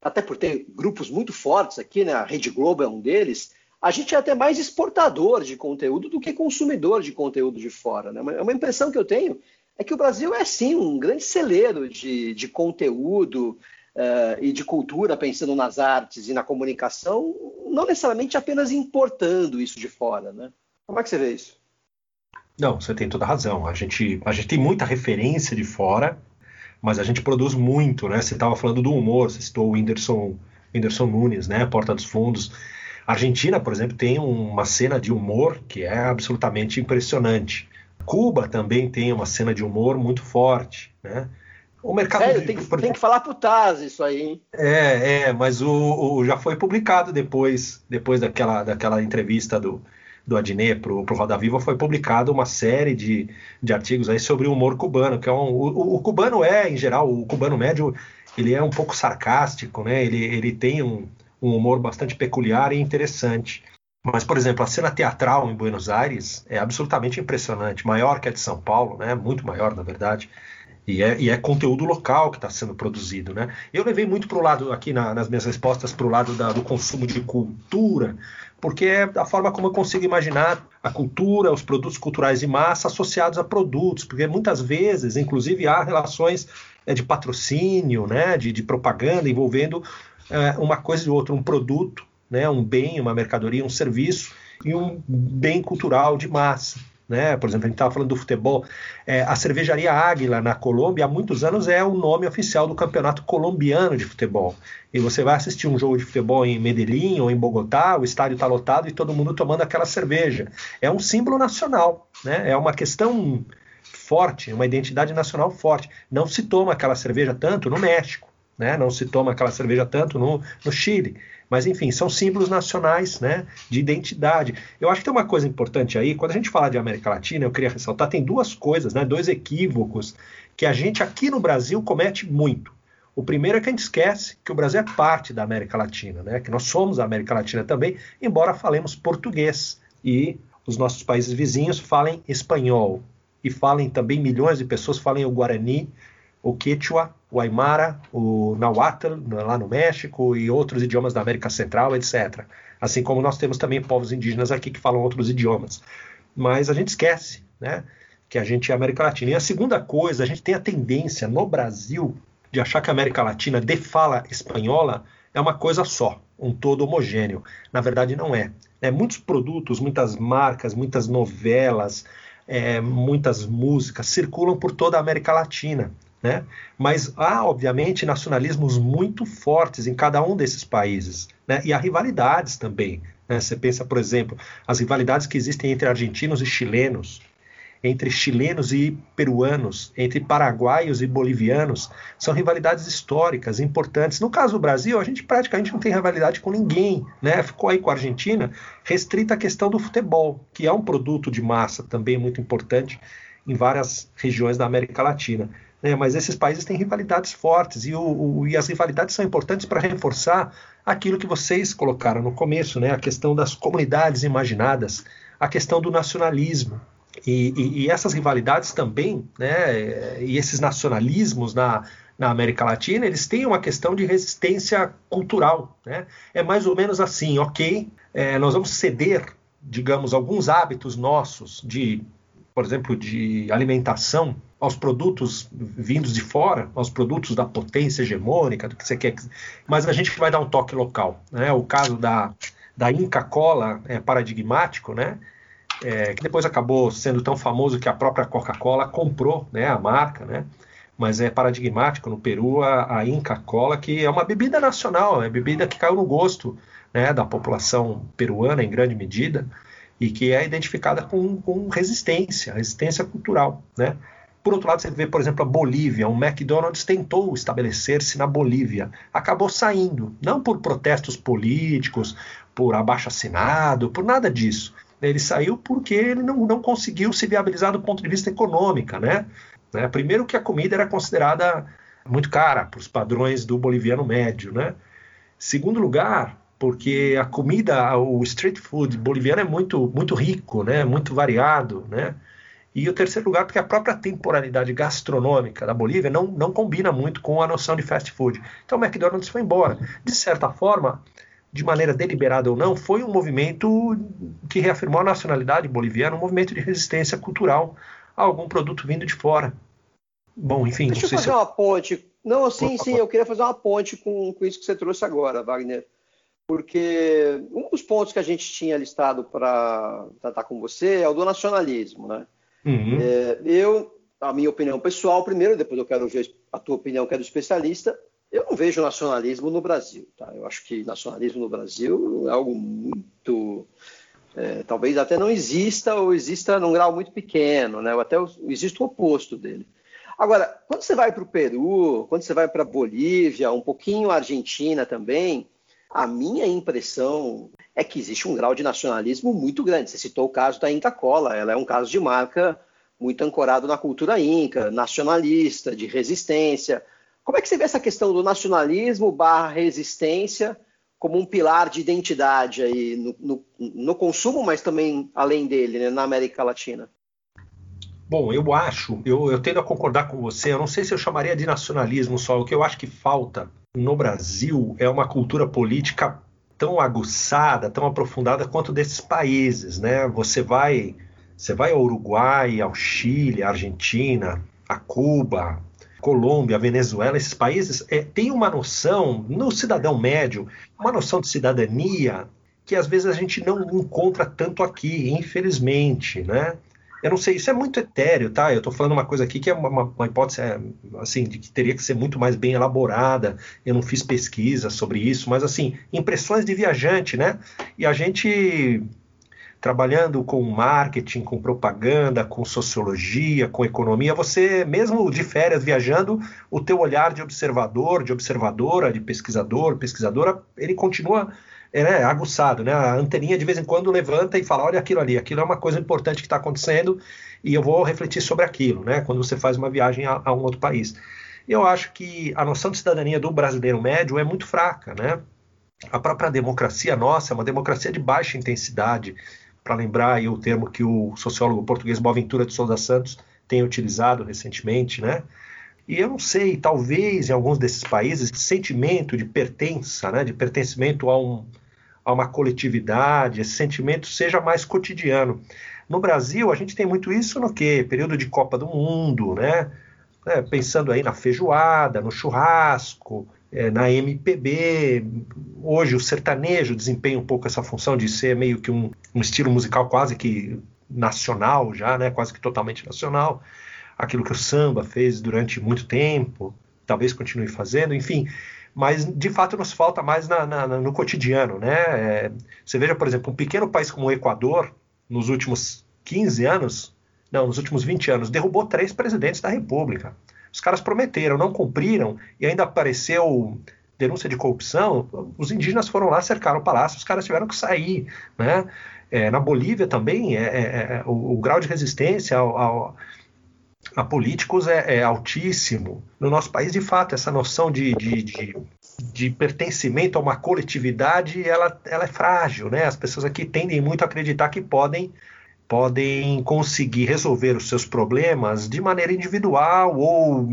até por ter grupos muito fortes aqui, né? a Rede Globo é um deles, a gente é até mais exportador de conteúdo do que consumidor de conteúdo de fora. Né? Uma impressão que eu tenho é que o Brasil é, sim, um grande celeiro de, de conteúdo uh, e de cultura, pensando nas artes e na comunicação, não necessariamente apenas importando isso de fora. Né? Como é que você vê isso? Não, você tem toda a razão. A gente, a gente tem muita referência de fora, mas a gente produz muito, né? Você estava falando do humor, você citou o Whindersson, Whindersson Nunes, né? Porta dos Fundos. A Argentina, por exemplo, tem uma cena de humor que é absolutamente impressionante. Cuba também tem uma cena de humor muito forte, né? O mercado Sério, de... tem, que, tem que falar pro Taz isso aí, hein? É, é, mas o, o, já foi publicado depois, depois daquela, daquela entrevista do, do Adnet pro, pro Roda Viva, foi publicado uma série de, de artigos aí sobre o humor cubano, que é um, o, o, cubano é, em geral, o cubano médio, ele é um pouco sarcástico, né? Ele, ele tem um, um humor bastante peculiar e interessante. Mas, por exemplo, a cena teatral em Buenos Aires é absolutamente impressionante, maior que a de São Paulo, né? muito maior, na verdade. E é, e é conteúdo local que está sendo produzido. Né? Eu levei muito para o lado, aqui na, nas minhas respostas, para o lado da, do consumo de cultura, porque é a forma como eu consigo imaginar a cultura, os produtos culturais de massa associados a produtos, porque muitas vezes, inclusive, há relações é, de patrocínio, né, de, de propaganda envolvendo uma coisa e outra, um produto, né, um bem, uma mercadoria, um serviço e um bem cultural de massa. Né? Por exemplo, a gente estava falando do futebol. É, a cervejaria Águila, na Colômbia, há muitos anos é o nome oficial do campeonato colombiano de futebol. E você vai assistir um jogo de futebol em Medellín ou em Bogotá, o estádio está lotado e todo mundo tomando aquela cerveja. É um símbolo nacional, né? é uma questão forte, uma identidade nacional forte. Não se toma aquela cerveja tanto no México. Né? Não se toma aquela cerveja tanto no, no Chile. Mas, enfim, são símbolos nacionais né, de identidade. Eu acho que tem uma coisa importante aí, quando a gente fala de América Latina, eu queria ressaltar, tem duas coisas, né, dois equívocos que a gente aqui no Brasil comete muito. O primeiro é que a gente esquece que o Brasil é parte da América Latina, né? que nós somos a América Latina também, embora falemos português e os nossos países vizinhos falem espanhol e falem também milhões de pessoas falem o Guarani, o Quechua, o Aymara, o Nahuatl lá no México e outros idiomas da América Central, etc. Assim como nós temos também povos indígenas aqui que falam outros idiomas. Mas a gente esquece, né? Que a gente é América Latina. E a segunda coisa, a gente tem a tendência no Brasil de achar que a América Latina de fala espanhola é uma coisa só, um todo homogêneo. Na verdade, não é. é muitos produtos, muitas marcas, muitas novelas, é, muitas músicas circulam por toda a América Latina. Né? Mas há, obviamente, nacionalismos muito fortes em cada um desses países. Né? E há rivalidades também. Né? Você pensa, por exemplo, as rivalidades que existem entre argentinos e chilenos, entre chilenos e peruanos, entre paraguaios e bolivianos, são rivalidades históricas importantes. No caso do Brasil, a gente praticamente não tem rivalidade com ninguém, né? Ficou aí com a Argentina restrita a questão do futebol, que é um produto de massa também muito importante em várias regiões da América Latina. Né? Mas esses países têm rivalidades fortes e, o, o, e as rivalidades são importantes para reforçar aquilo que vocês colocaram no começo, né? a questão das comunidades imaginadas, a questão do nacionalismo. E, e, e, essas rivalidades também, né, e esses nacionalismos na, na América Latina, eles têm uma questão de resistência cultural. Né? É mais ou menos assim, ok, é, nós vamos ceder, digamos, alguns hábitos nossos de, por exemplo, de alimentação aos produtos vindos de fora, aos produtos da potência hegemônica, do que você quer, mas a gente vai dar um toque local. Né? O caso da, da Inca Cola é paradigmático, né? é, que depois acabou sendo tão famoso que a própria Coca-Cola comprou né, a marca, né? mas é paradigmático no Peru a, a Inca Cola, que é uma bebida nacional, é bebida que caiu no gosto né, da população peruana em grande medida e que é identificada com, com resistência, resistência cultural, né? Por outro lado, você vê, por exemplo, a Bolívia. O McDonald's tentou estabelecer-se na Bolívia. Acabou saindo, não por protestos políticos, por abaixo-assinado, por nada disso. Ele saiu porque ele não, não conseguiu se viabilizar do ponto de vista econômico, né? né? Primeiro que a comida era considerada muito cara para os padrões do boliviano médio, né? Segundo lugar, porque a comida, o street food boliviano é muito, muito rico, né? Muito variado, né? E o terceiro lugar, porque a própria temporalidade gastronômica da Bolívia não, não combina muito com a noção de fast food. Então o McDonald's foi embora. De certa forma, de maneira deliberada ou não, foi um movimento que reafirmou a nacionalidade boliviana, um movimento de resistência cultural a algum produto vindo de fora. Bom, enfim. Deixa eu fazer se... uma ponte. Não, sim, sim, eu queria fazer uma ponte com, com isso que você trouxe agora, Wagner. Porque um dos pontos que a gente tinha listado para tratar com você é o do nacionalismo, né? Uhum. É, eu, a minha opinião pessoal, primeiro, depois eu quero ver a tua opinião, que é do especialista, eu não vejo nacionalismo no Brasil. Tá? Eu acho que nacionalismo no Brasil é algo muito. É, talvez até não exista ou exista num grau muito pequeno, né? ou até existe o oposto dele. Agora, quando você vai para o Peru, quando você vai para a Bolívia, um pouquinho a Argentina também, a minha impressão é que existe um grau de nacionalismo muito grande. Você citou o caso da Inca Cola, ela é um caso de marca muito ancorado na cultura inca, nacionalista, de resistência. Como é que você vê essa questão do nacionalismo barra resistência como um pilar de identidade aí no, no, no consumo, mas também além dele, né, na América Latina? Bom, eu acho, eu, eu tendo a concordar com você, eu não sei se eu chamaria de nacionalismo só, o que eu acho que falta no Brasil é uma cultura política tão aguçada, tão aprofundada quanto desses países, né? Você vai, você vai ao Uruguai, ao Chile, à Argentina, a Cuba, Colômbia, Venezuela, esses países, é, tem uma noção, no cidadão médio, uma noção de cidadania que às vezes a gente não encontra tanto aqui, infelizmente, né? Eu não sei, isso é muito etéreo, tá? Eu estou falando uma coisa aqui que é uma, uma, hipótese, é, assim, de que teria que ser muito mais bem elaborada. Eu não fiz pesquisa sobre isso, mas, assim, impressões de viajante, né? E a gente trabalhando com marketing, com propaganda, com sociologia, com economia, você mesmo de férias viajando, o teu olhar de observador, de observadora, de pesquisador, pesquisadora, ele continua é, né, aguçado, né? A anteninha de vez em quando levanta e fala, olha aquilo ali, aquilo é uma coisa importante que está acontecendo e eu vou refletir sobre aquilo, né? Quando você faz uma viagem a, a um outro país. Eu acho que a noção de cidadania do brasileiro médio é muito fraca, né? A própria democracia nossa é uma democracia de baixa intensidade, para lembrar aí o termo que o sociólogo português Boaventura de Souza Santos tem utilizado recentemente, né? E eu não sei, talvez em alguns desses países, sentimento de pertença, né, de pertencimento a, um, a uma coletividade, esse sentimento seja mais cotidiano. No Brasil, a gente tem muito isso no quê? Período de Copa do Mundo, né? É, pensando aí na feijoada, no churrasco, é, na MPB. Hoje o sertanejo desempenha um pouco essa função de ser meio que um, um estilo musical quase que nacional já, né? Quase que totalmente nacional aquilo que o samba fez durante muito tempo, talvez continue fazendo, enfim. Mas de fato nos falta mais na, na, no cotidiano, né? É, você veja, por exemplo, um pequeno país como o Equador, nos últimos 15 anos, não, nos últimos 20 anos, derrubou três presidentes da República. Os caras prometeram, não cumpriram, e ainda apareceu denúncia de corrupção. Os indígenas foram lá, cercaram o palácio, os caras tiveram que sair, né? É, na Bolívia também, é, é, é o, o, grau de resistência ao, ao a políticos é, é, altíssimo. No nosso país, de fato, essa noção de, de, de, de, pertencimento a uma coletividade, ela, ela é frágil, né? As pessoas aqui tendem muito a acreditar que podem podem conseguir resolver os seus problemas de maneira individual ou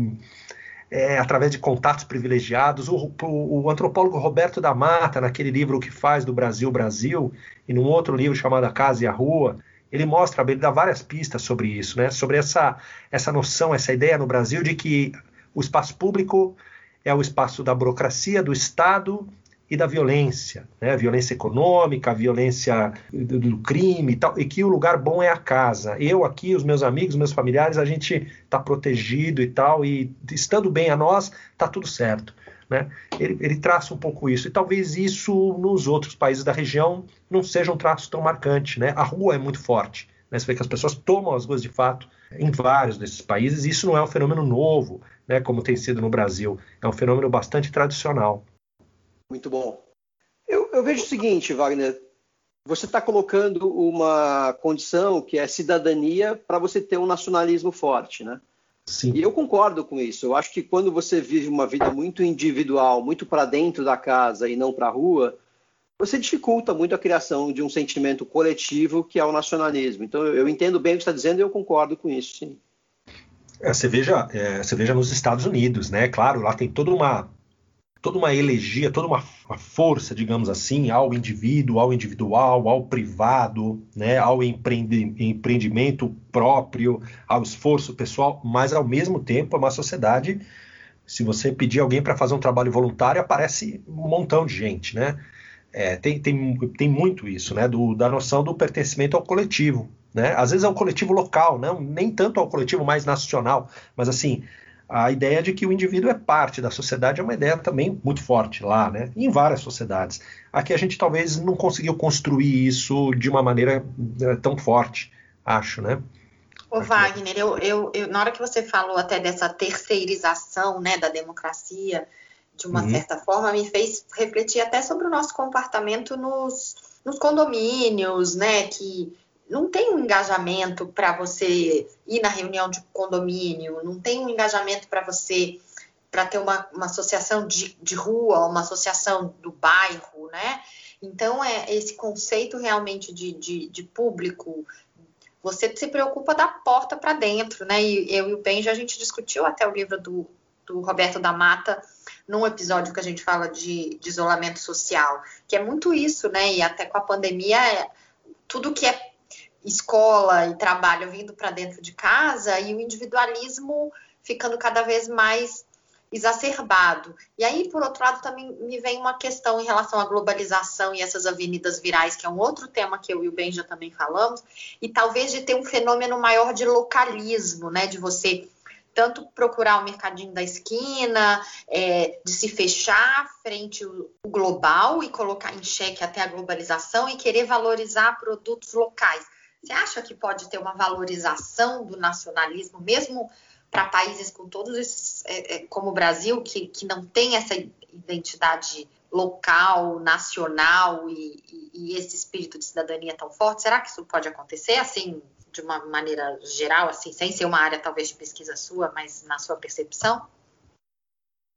é, através de contatos privilegiados. O, o, o, antropólogo Roberto da Mata, naquele livro que faz do Brasil Brasil, e num outro livro chamado A Casa e a Rua, ele mostra, ele dá várias pistas sobre isso, né? Sobre essa, essa noção, essa ideia no Brasil de que o espaço público é o espaço da burocracia, do Estado e da violência, né? Violência econômica, violência do, do, crime e tal, e que o lugar bom é a casa. Eu aqui, os meus amigos, meus familiares, a gente está protegido e tal, e estando bem a nós, tá tudo certo. Né? Ele, ele, traça um pouco isso. E talvez isso nos outros países da região não seja um traço tão marcante. Né? A rua é muito forte. Né? Você vê que as pessoas tomam as ruas de fato em vários desses países, e isso não é um fenômeno novo, né, como tem sido no Brasil. É um fenômeno bastante tradicional. Muito bom. Eu, eu vejo o seguinte, Wagner. Você está colocando uma condição que é cidadania para você ter um nacionalismo forte, né? Sim. E eu concordo com isso. Eu acho que quando você vive uma vida muito individual, muito para dentro da casa e não para a rua, você dificulta muito a criação de um sentimento coletivo que é o nacionalismo. Então, eu entendo bem o que você está dizendo e eu concordo com isso, sim. É, você, veja, é, você veja nos Estados Unidos, né? Claro, lá tem toda uma toda uma elegia, toda uma, uma, força, digamos assim, ao indivíduo, ao individual, ao privado, né, ao empreende, empreendimento próprio, ao esforço pessoal, mas ao mesmo tempo é uma sociedade. Se você pedir alguém para fazer um trabalho voluntário, aparece um montão de gente, né? É, tem, tem, tem muito isso, né? Do, da noção do pertencimento ao coletivo, né? Às vezes é um coletivo local, não, nem tanto ao coletivo mais nacional, mas assim, a ideia de que o indivíduo é parte da sociedade é uma ideia também muito forte lá, né? Em várias sociedades. Aqui a gente talvez não conseguiu construir isso de uma maneira eh, tão forte, acho, né? Ô Wagner, eu, eu, eu, na hora que você falou até dessa terceirização né, da democracia, de uma uhum. certa forma, me fez refletir até sobre o nosso comportamento nos, nos condomínios, né? Que não tem um engajamento para você ir na reunião de condomínio, não tem um engajamento para você para ter uma, uma associação de, de rua, uma associação do bairro, né? Então, é esse conceito realmente de, de, de público, você se preocupa da porta para dentro, né? E eu e o Benji, a gente discutiu até o livro do, do Roberto da Mata, num episódio que a gente fala de, de isolamento social, que é muito isso, né? E até com a pandemia, é, tudo que é escola e trabalho vindo para dentro de casa e o individualismo ficando cada vez mais exacerbado. E aí, por outro lado, também me vem uma questão em relação à globalização e essas avenidas virais, que é um outro tema que eu e o Ben já também falamos, e talvez de ter um fenômeno maior de localismo, né? De você tanto procurar o mercadinho da esquina, é, de se fechar frente ao global e colocar em xeque até a globalização e querer valorizar produtos locais. Você acha que pode ter uma valorização do nacionalismo, mesmo para países com todos esses, é, é, como o Brasil, que, que não tem essa identidade local, nacional e, e, e, esse espírito de cidadania tão forte? Será que isso pode acontecer assim, de uma maneira geral, assim, sem ser uma área talvez de pesquisa sua, mas na sua percepção?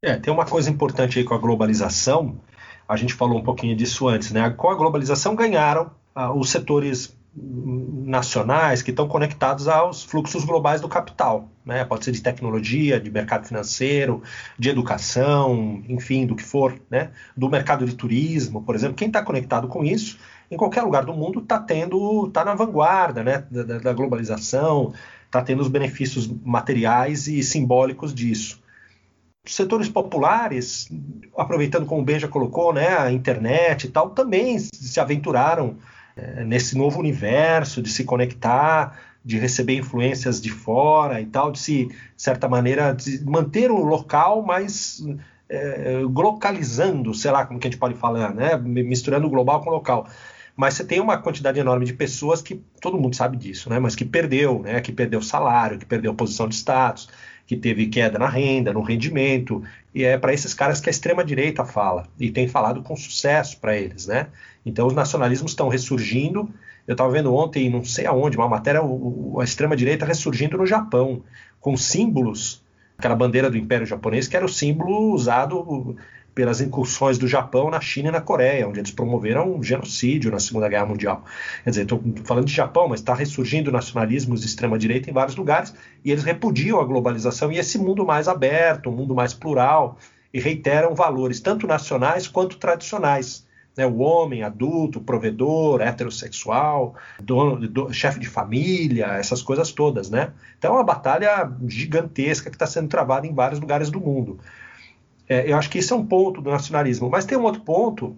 É, tem uma coisa importante aí com a globalização, a gente falou um pouquinho disso antes, né? Com a globalização ganharam ah, os setores nacionais que estão conectados aos fluxos globais do capital, né? Pode ser de tecnologia, de mercado financeiro, de educação, enfim, do que for, né? Do mercado de turismo, por exemplo, quem está conectado com isso, em qualquer lugar do mundo está tendo, está na vanguarda, né? Da, da globalização, está tendo os benefícios materiais e simbólicos disso setores populares, aproveitando como o Ben já colocou, né, a internet e tal, também se aventuraram nesse novo universo de se conectar, de receber influências de fora e tal, de se, de certa maneira, de manter o local, mas é, localizando, sei lá como que a gente pode falar, né, misturando o global com o local. Mas você tem uma quantidade enorme de pessoas que todo mundo sabe disso, né, mas que perdeu, né, que perdeu salário, que perdeu posição de status, que teve queda na renda, no rendimento, e é para esses caras que a extrema-direita fala, e tem falado com sucesso para eles, né? Então os nacionalismos estão ressurgindo. Eu estava vendo ontem, não sei aonde, uma matéria, a extrema-direita ressurgindo no Japão, com símbolos, aquela bandeira do Império Japonês, que era o símbolo usado pelas incursões do Japão na China e na Coreia, onde eles promoveram um genocídio na Segunda Guerra Mundial. Quer dizer, estou falando de Japão, mas está ressurgindo nacionalismos de extrema-direita em vários lugares, e eles repudiam a globalização e esse mundo mais aberto, um mundo mais plural, e reiteram valores tanto nacionais quanto tradicionais. Né, o homem adulto, provedor, heterossexual, dono, do, chefe de família, essas coisas todas, né? Então é uma batalha gigantesca que está sendo travada em vários lugares do mundo. É, eu acho que isso é um ponto do nacionalismo. Mas tem um outro ponto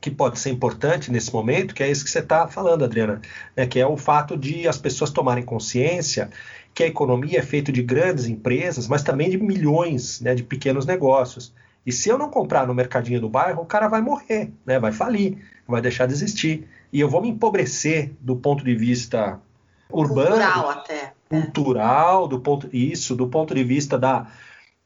que pode ser importante nesse momento, que é isso que você está falando, Adriana, né, que é o fato de as pessoas tomarem consciência que a economia é feita de grandes empresas, mas também de milhões né, de pequenos negócios. E se eu não comprar no mercadinho do bairro, o cara vai morrer, né, vai falir, vai deixar de existir. E eu vou me empobrecer do ponto de vista urbano, cultural até, cultural, do ponto isso, do ponto de vista da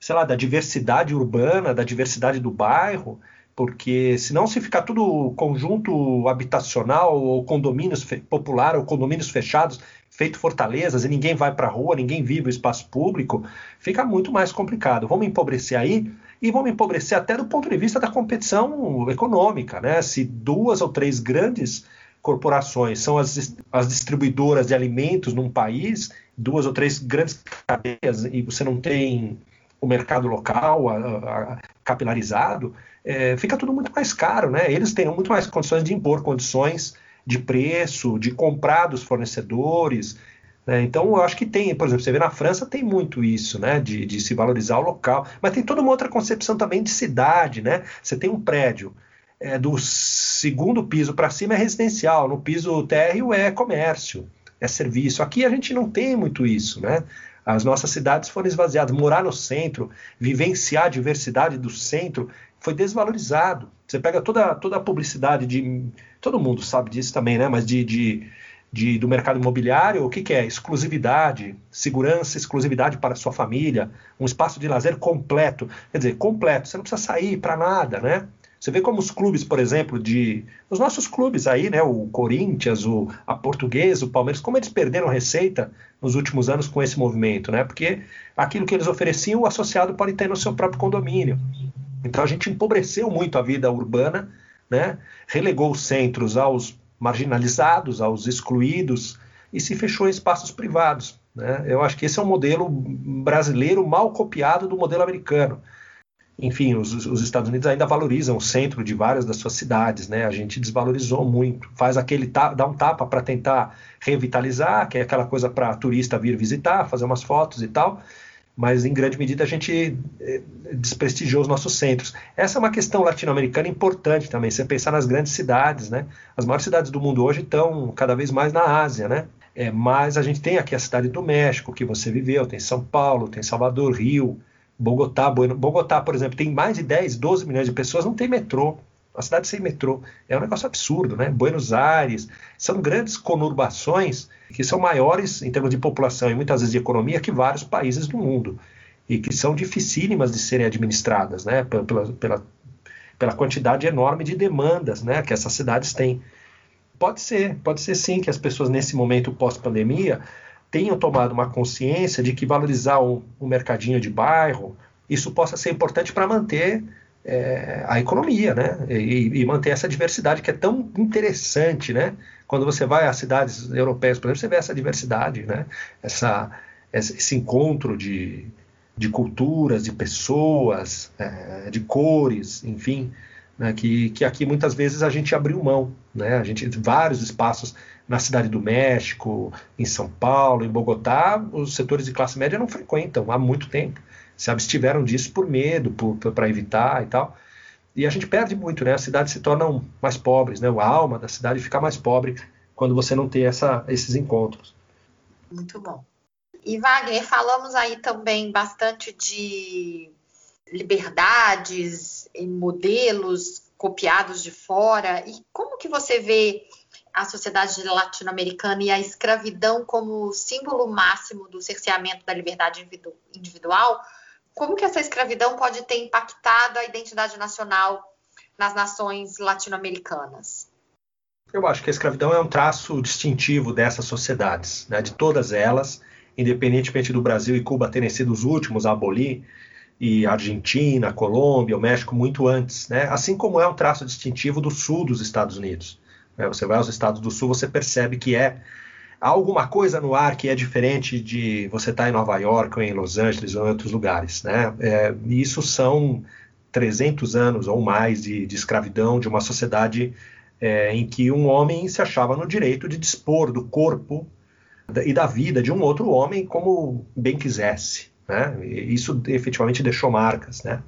sei lá, da diversidade urbana, da diversidade do bairro, porque senão se ficar tudo conjunto habitacional ou condomínios popular ou condomínios fechados, feito fortalezas e ninguém vai para a rua, ninguém vive o espaço público, fica muito mais complicado. Vamos empobrecer aí e vamos empobrecer até do ponto de vista da competição econômica, né? Se duas ou três grandes corporações são as, as distribuidoras de alimentos num país, duas ou três grandes cadeias e você não tem o mercado local a, a, capilarizado, é, fica tudo muito mais caro, né? Eles têm muito mais condições de impor condições de preço, de comprar dos fornecedores. Né? Então, eu acho que tem, por exemplo, você vê na França tem muito isso, né? De, de se valorizar o local, mas tem toda uma outra concepção também de cidade, né? Você tem um prédio é, do segundo piso para cima é residencial, no piso térreo é comércio, é serviço. Aqui a gente não tem muito isso, né? As nossas cidades foram esvaziadas. Morar no centro, vivenciar a diversidade do centro, foi desvalorizado. Você pega toda, toda a publicidade de. Todo mundo sabe disso também, né? Mas de, de, de do mercado imobiliário, o que, que é? Exclusividade, segurança, exclusividade para sua família, um espaço de lazer completo. Quer dizer, completo, você não precisa sair para nada, né? Você vê como os clubes, por exemplo, de os nossos clubes aí, né, o Corinthians, o a Portuguesa, o Palmeiras, como eles perderam receita nos últimos anos com esse movimento, né? Porque aquilo que eles ofereciam, o associado pode ter no seu próprio condomínio. Então a gente empobreceu muito a vida urbana, né? Relegou os centros aos marginalizados, aos excluídos e se fechou em espaços privados. Né? Eu acho que esse é um modelo brasileiro mal copiado do modelo americano enfim, os, os, Estados Unidos ainda valorizam o centro de várias das suas cidades, né? A gente desvalorizou muito, faz aquele dá um tapa para tentar revitalizar, que é aquela coisa para turista vir visitar, fazer umas fotos e tal, mas em grande medida a gente eh, desprestigiou os nossos centros. Essa é uma questão latino-americana importante também, você pensar nas grandes cidades, né? As maiores cidades do mundo hoje estão cada vez mais na Ásia, né? É, mas a gente tem aqui a cidade do México, que você viveu, tem São Paulo, tem Salvador, Rio, Bogotá, Bogotá, por exemplo, tem mais de 10, 12 milhões de pessoas, não tem metrô. A cidade sem metrô. É um negócio absurdo, né? Buenos Aires, são grandes conurbações que são maiores em termos de população e muitas vezes de economia que vários países do mundo. E que são dificílimas de serem administradas, né? Pela, pela, pela quantidade enorme de demandas né? que essas cidades têm. Pode ser, pode ser sim que as pessoas nesse momento pós-pandemia tenham tomado uma consciência de que valorizar um, um mercadinho de bairro, isso possa ser importante para manter é, a economia, né? E, e, manter essa diversidade que é tão interessante, né? Quando você vai às cidades europeias, por exemplo, você vê essa diversidade, né? Essa, esse encontro de, de culturas, de pessoas, é, de cores, enfim, né? que, que aqui muitas vezes a gente abriu mão, né? A gente vários espaços na cidade do México, em São Paulo, em Bogotá, os setores de classe média não frequentam há muito tempo se abstiveram disso por medo, para evitar e tal. E a gente perde muito, né? As cidades se tornam mais pobres, né? A alma da cidade fica mais pobre quando você não tem essa, esses encontros. Muito bom. E Wagner, falamos aí também bastante de liberdades e modelos copiados de fora. E como que você vê a sociedade latino-americana e a escravidão como símbolo máximo do cerceamento da liberdade individual? como que essa escravidão pode ter impactado a identidade nacional nas nações latino-americanas? Eu acho que a escravidão é um traço distintivo dessas sociedades, né, de todas elas, independentemente do Brasil e Cuba terem sido os últimos a abolir, e Argentina, Colômbia, o México muito antes, né? assim como é um traço distintivo do sul dos Estados Unidos. Né? Você vai aos Estados do Sul, você percebe que é há alguma coisa no ar que é diferente de você estar tá em Nova York ou em Los Angeles ou em outros lugares, né? É, isso são 300 anos ou mais de, de escravidão de uma sociedade é, em que um homem se achava no direito de dispor do corpo e da vida de um outro homem como bem quisesse, né? E isso efetivamente deixou marcas, né?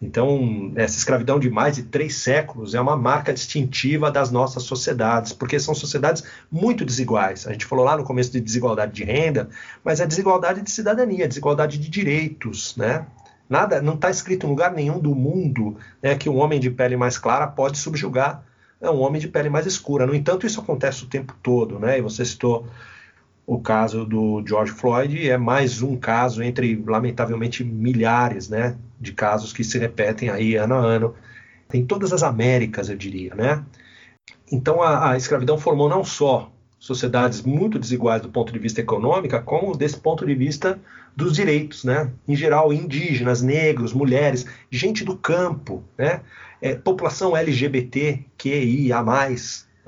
Então, essa escravidão de mais de três séculos é uma marca distintiva das nossas sociedades, porque são sociedades muito desiguais. A gente falou lá no começo de desigualdade de renda, mas é desigualdade de cidadania, desigualdade de direitos, né? Nada, não está escrito em lugar nenhum do mundo né, que um homem de pele mais clara pode subjugar né, um homem de pele mais escura. No entanto, isso acontece o tempo todo, né? E você citou o caso do George Floyd é mais um caso entre, lamentavelmente, milhares né, de casos que se repetem aí ano a ano. Em todas as Américas, eu diria. Né? Então, a, a escravidão formou não só sociedades muito desiguais do ponto de vista econômico, como desse ponto de vista dos direitos, né? Em geral, indígenas, negros, mulheres, gente do campo, né? É, população LGBTQIA+,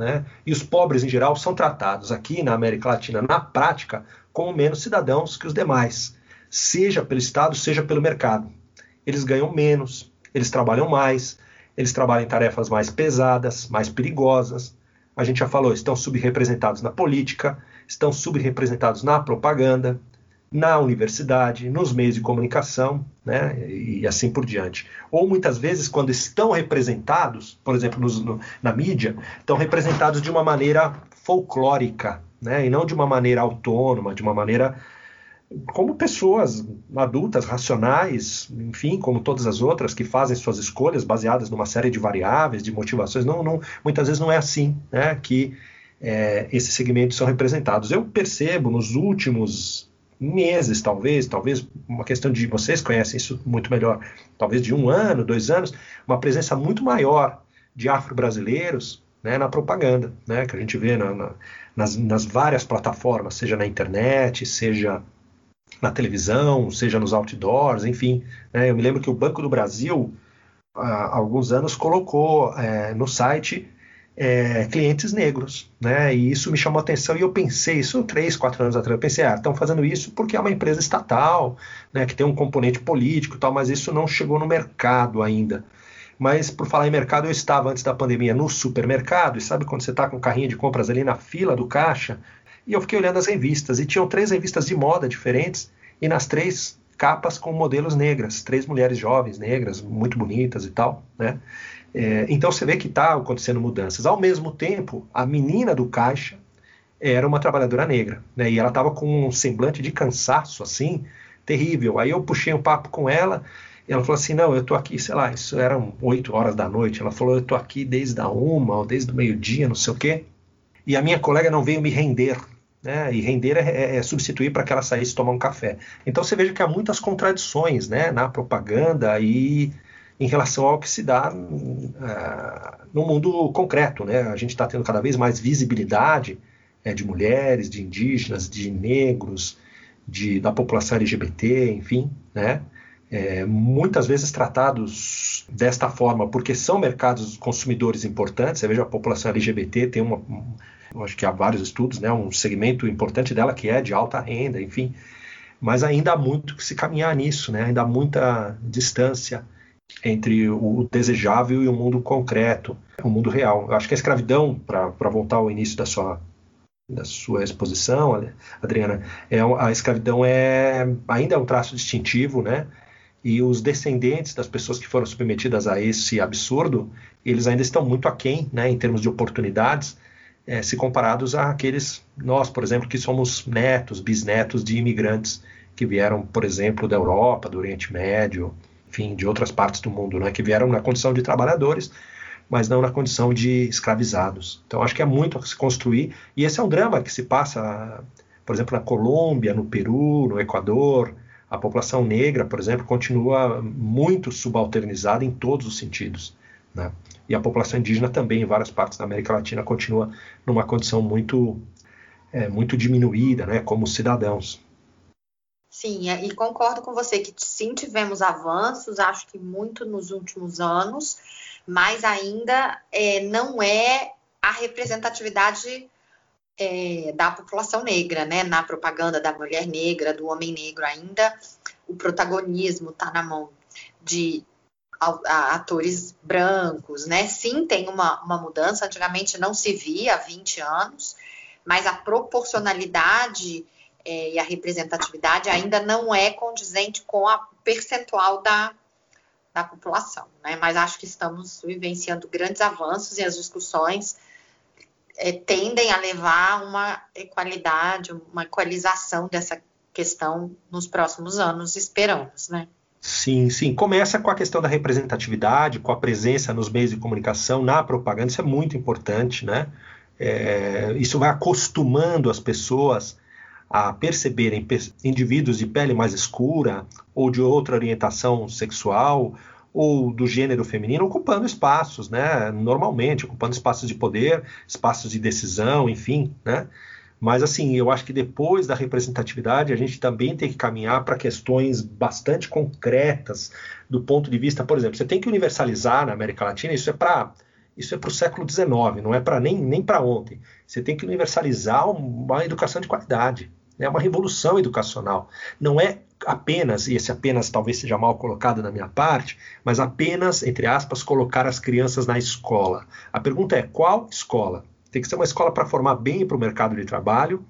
né? E os pobres, em geral, são tratados aqui na América Latina, na prática, como menos cidadãos que os demais, seja pelo Estado, seja pelo mercado. Eles ganham menos, eles trabalham mais, eles trabalham em tarefas mais pesadas, mais perigosas. A gente já falou, estão subrepresentados na política, estão subrepresentados na propaganda, na universidade, nos meios de comunicação, né, e assim por diante. Ou muitas vezes, quando estão representados, por exemplo, nos, no, na mídia, estão representados de uma maneira folclórica, né, e não de uma maneira autônoma, de uma maneira como pessoas adultas, racionais, enfim, como todas as outras que fazem suas escolhas baseadas numa série de variáveis, de motivações. Não, não muitas vezes não é assim, né, que é, esses segmentos são representados. Eu percebo nos últimos meses, talvez, talvez uma questão de vocês conhecem isso muito melhor, talvez de um ano, dois anos, uma presença muito maior de afro-brasileiros né, na propaganda, né, que a gente vê na, na, nas, nas, várias plataformas, seja na internet, seja na televisão, seja nos outdoors, enfim. Né, eu me lembro que o Banco do Brasil, há alguns anos, colocou é, no site é, clientes negros, né? E isso me chamou a atenção e eu pensei, isso três, quatro anos atrás, eu pensei, ah, estão fazendo isso porque é uma empresa estatal, né? Que tem um componente político e tal, mas isso não chegou no mercado ainda. Mas por falar em mercado, eu estava antes da pandemia no supermercado e sabe quando você está com carrinho de compras ali na fila do caixa e eu fiquei olhando as revistas e tinham três revistas de moda diferentes e nas três capas com modelos negras, três mulheres jovens negras, muito bonitas e tal, né? É, então você vê que está acontecendo mudanças. Ao mesmo tempo, a menina do caixa era uma trabalhadora negra, né? E ela estava com um semblante de cansaço assim terrível. Aí eu puxei um papo com ela. E ela falou assim: Não, eu tô aqui, sei lá, isso eram 8 horas da noite. Ela falou: Eu tô aqui desde a uma, ou desde o meio-dia, não sei o quê. E a minha colega não veio me render. Né? E render é, é, é substituir para que ela saísse tomar um café. Então você veja que há muitas contradições né, na propaganda e em relação ao que se dá uh, no mundo concreto. Né? A gente está tendo cada vez mais visibilidade é, de mulheres, de indígenas, de negros, de, da população LGBT, enfim, né? é, muitas vezes tratados desta forma, porque são mercados consumidores importantes. Você veja a população LGBT tem uma, um, acho que há vários estudos, né, um segmento importante dela que é de alta renda, enfim. Mas ainda há muito que se caminhar nisso, né? Ainda há muita distância entre o desejável e o mundo concreto, o mundo real. Eu acho que a escravidão, para voltar ao início da sua da sua exposição, Adriana, é, a escravidão é ainda é um traço distintivo, né? E os descendentes das pessoas que foram submetidas a esse absurdo, eles ainda estão muito aquém, né, em termos de oportunidades, é, se comparados àqueles, nós, por exemplo, que somos netos, bisnetos de imigrantes que vieram, por exemplo, da Europa, do Oriente Médio, enfim, de outras partes do mundo, né, que vieram na condição de trabalhadores, mas não na condição de escravizados. Então, acho que é muito a se construir, e esse é um drama que se passa, por exemplo, na Colômbia, no Peru, no Equador, a população negra, por exemplo, continua muito subalternizada em todos os sentidos. Né? E a população indígena também, em várias partes da América Latina, continua numa condição muito, é, muito diminuída, né, como cidadãos. Sim, é, e concordo com você que sim tivemos avanços, acho que muito nos últimos anos, mas ainda é, não é a representatividade é, da população negra, né? Na propaganda da mulher negra, do homem negro, ainda o protagonismo está na mão de atores brancos, né? Sim, tem uma, uma mudança. Antigamente não se via há 20 anos, mas a proporcionalidade é, e a representatividade ainda não é condizente com a percentual da, da população, né? Mas acho que estamos vivenciando grandes avanços e as discussões é, tendem a levar uma equalidade, uma equalização dessa questão nos próximos anos, esperamos, né? Sim, sim. Começa com a questão da representatividade, com a presença nos meios de comunicação, na propaganda, isso é muito importante, né? É, isso vai acostumando as pessoas a perceberem indivíduos de pele mais escura ou de outra orientação sexual ou do gênero feminino ocupando espaços, né? Normalmente, ocupando espaços de poder, espaços de decisão, enfim, né? Mas assim, eu acho que depois da representatividade a gente também tem que caminhar para questões bastante concretas do ponto de vista, por exemplo, você tem que universalizar na América Latina, isso é para isso é para o século XIX, não é para nem, nem para ontem. Você tem que universalizar uma educação de qualidade, é uma revolução educacional. Não é apenas, e esse apenas talvez seja mal colocado na minha parte, mas apenas, entre aspas, colocar as crianças na escola. A pergunta é: qual escola? Tem que ser uma escola para formar bem para o mercado de trabalho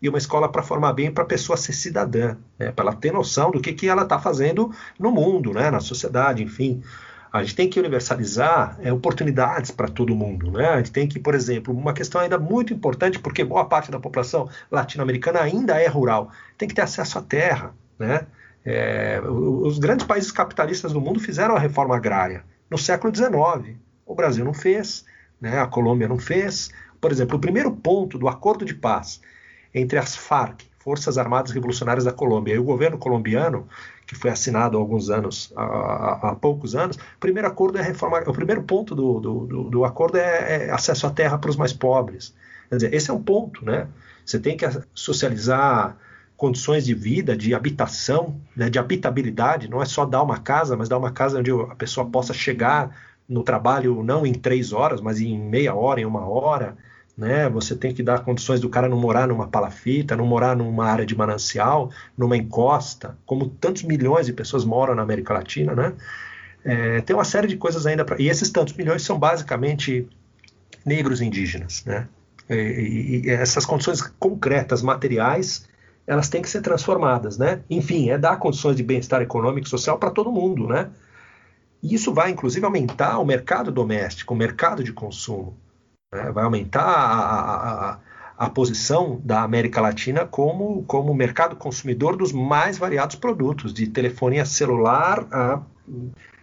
e uma escola para formar bem para a pessoa ser cidadã, né? para ela ter noção do que, que ela está fazendo no mundo, né? na sociedade, enfim. A gente tem que universalizar é, oportunidades para todo mundo. Né? A gente tem que, por exemplo, uma questão ainda muito importante, porque boa parte da população latino-americana ainda é rural, tem que ter acesso à terra. Né? É, os grandes países capitalistas do mundo fizeram a reforma agrária no século XIX. O Brasil não fez, né? a Colômbia não fez. Por exemplo, o primeiro ponto do acordo de paz entre as FARC, Forças Armadas Revolucionárias da Colômbia, e o governo colombiano, que foi assinado há alguns anos, há, há poucos anos, o primeiro acordo é reforma, o primeiro ponto do, do, do, do acordo é, é, acesso à terra para os mais pobres. Quer dizer, esse é um ponto, né? Você tem que socializar condições de vida, de habitação, né, de habitabilidade, não é só dar uma casa, mas dar uma casa onde a pessoa possa chegar no trabalho não em três horas, mas em meia hora, em uma hora, né? Você tem que dar condições do cara não morar numa palafita, não morar numa área de manancial, numa encosta, como tantos milhões de pessoas moram na América Latina, né? É, tem uma série de coisas ainda para e esses tantos milhões são basicamente negros indígenas, né? E, e, essas condições concretas, materiais, elas têm que ser transformadas, né? Enfim, é dar condições de bem-estar econômico e social para todo mundo, né? E isso vai, inclusive, aumentar o mercado doméstico, o mercado de consumo. Né? Vai aumentar a, a, a, posição da América Latina como, como mercado consumidor dos mais variados produtos, de telefonia celular a,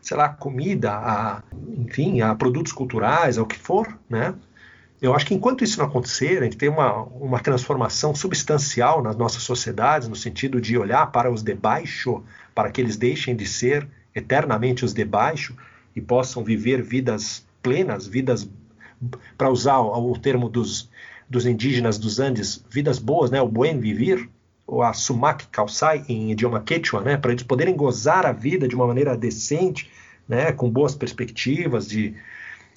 sei lá, comida, a, enfim, a produtos culturais, ao que for, né? Eu acho que enquanto isso não acontecer, a gente tem uma, uma transformação substancial nas nossas sociedades, no sentido de olhar para os de baixo, para que eles deixem de ser eternamente os de baixo e possam viver vidas plenas, vidas, para usar o, o termo dos, dos indígenas dos Andes, vidas boas, né, o buen vivir, ou a sumac calçai em idioma quechua, né, para eles poderem gozar a vida de uma maneira decente, né, com boas perspectivas de,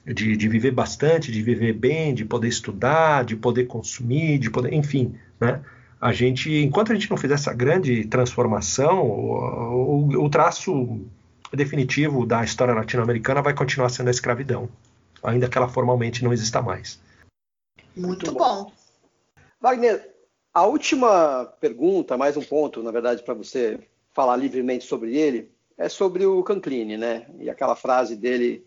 de, de, viver bastante, de viver bem, de poder estudar, de poder consumir, de poder, enfim, né, a gente, enquanto a gente não fizer essa grande transformação, o, o, o traço definitivo da história latino-americana vai continuar sendo a escravidão, ainda que ela formalmente não exista mais. Muito, Muito bom. bom. Wagner, a última pergunta, mais um ponto, na verdade, para você falar livremente sobre ele, é sobre o Canclini, né? E aquela frase dele,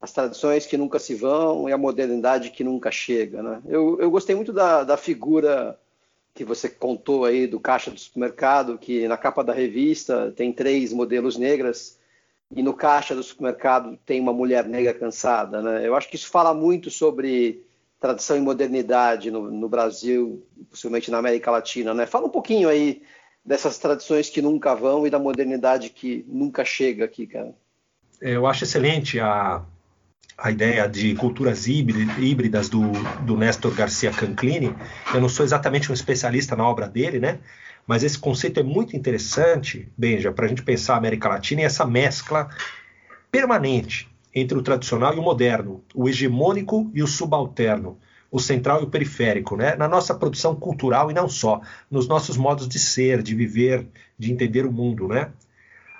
as tradições que nunca se vão e a modernidade que nunca chega, né? Eu, eu gostei muito da, da figura que você contou aí do caixa do supermercado, que na capa da revista tem três modelos negras e no caixa do supermercado tem uma mulher negra cansada, né? Eu acho que isso fala muito sobre tradição e modernidade no, no Brasil, possivelmente na América Latina, né? Fala um pouquinho aí dessas tradições que nunca vão e da modernidade que nunca chega aqui, cara. Eu acho excelente a, a ideia de culturas híbridas do, do Néstor Garcia Canclini. Eu não sou exatamente um especialista na obra dele, né? Mas esse conceito é muito interessante, Benja, para a gente pensar a América Latina e essa mescla permanente entre o tradicional e o moderno, o hegemônico e o subalterno, o central e o periférico, né? na nossa produção cultural e não só, nos nossos modos de ser, de viver, de entender o mundo. Né?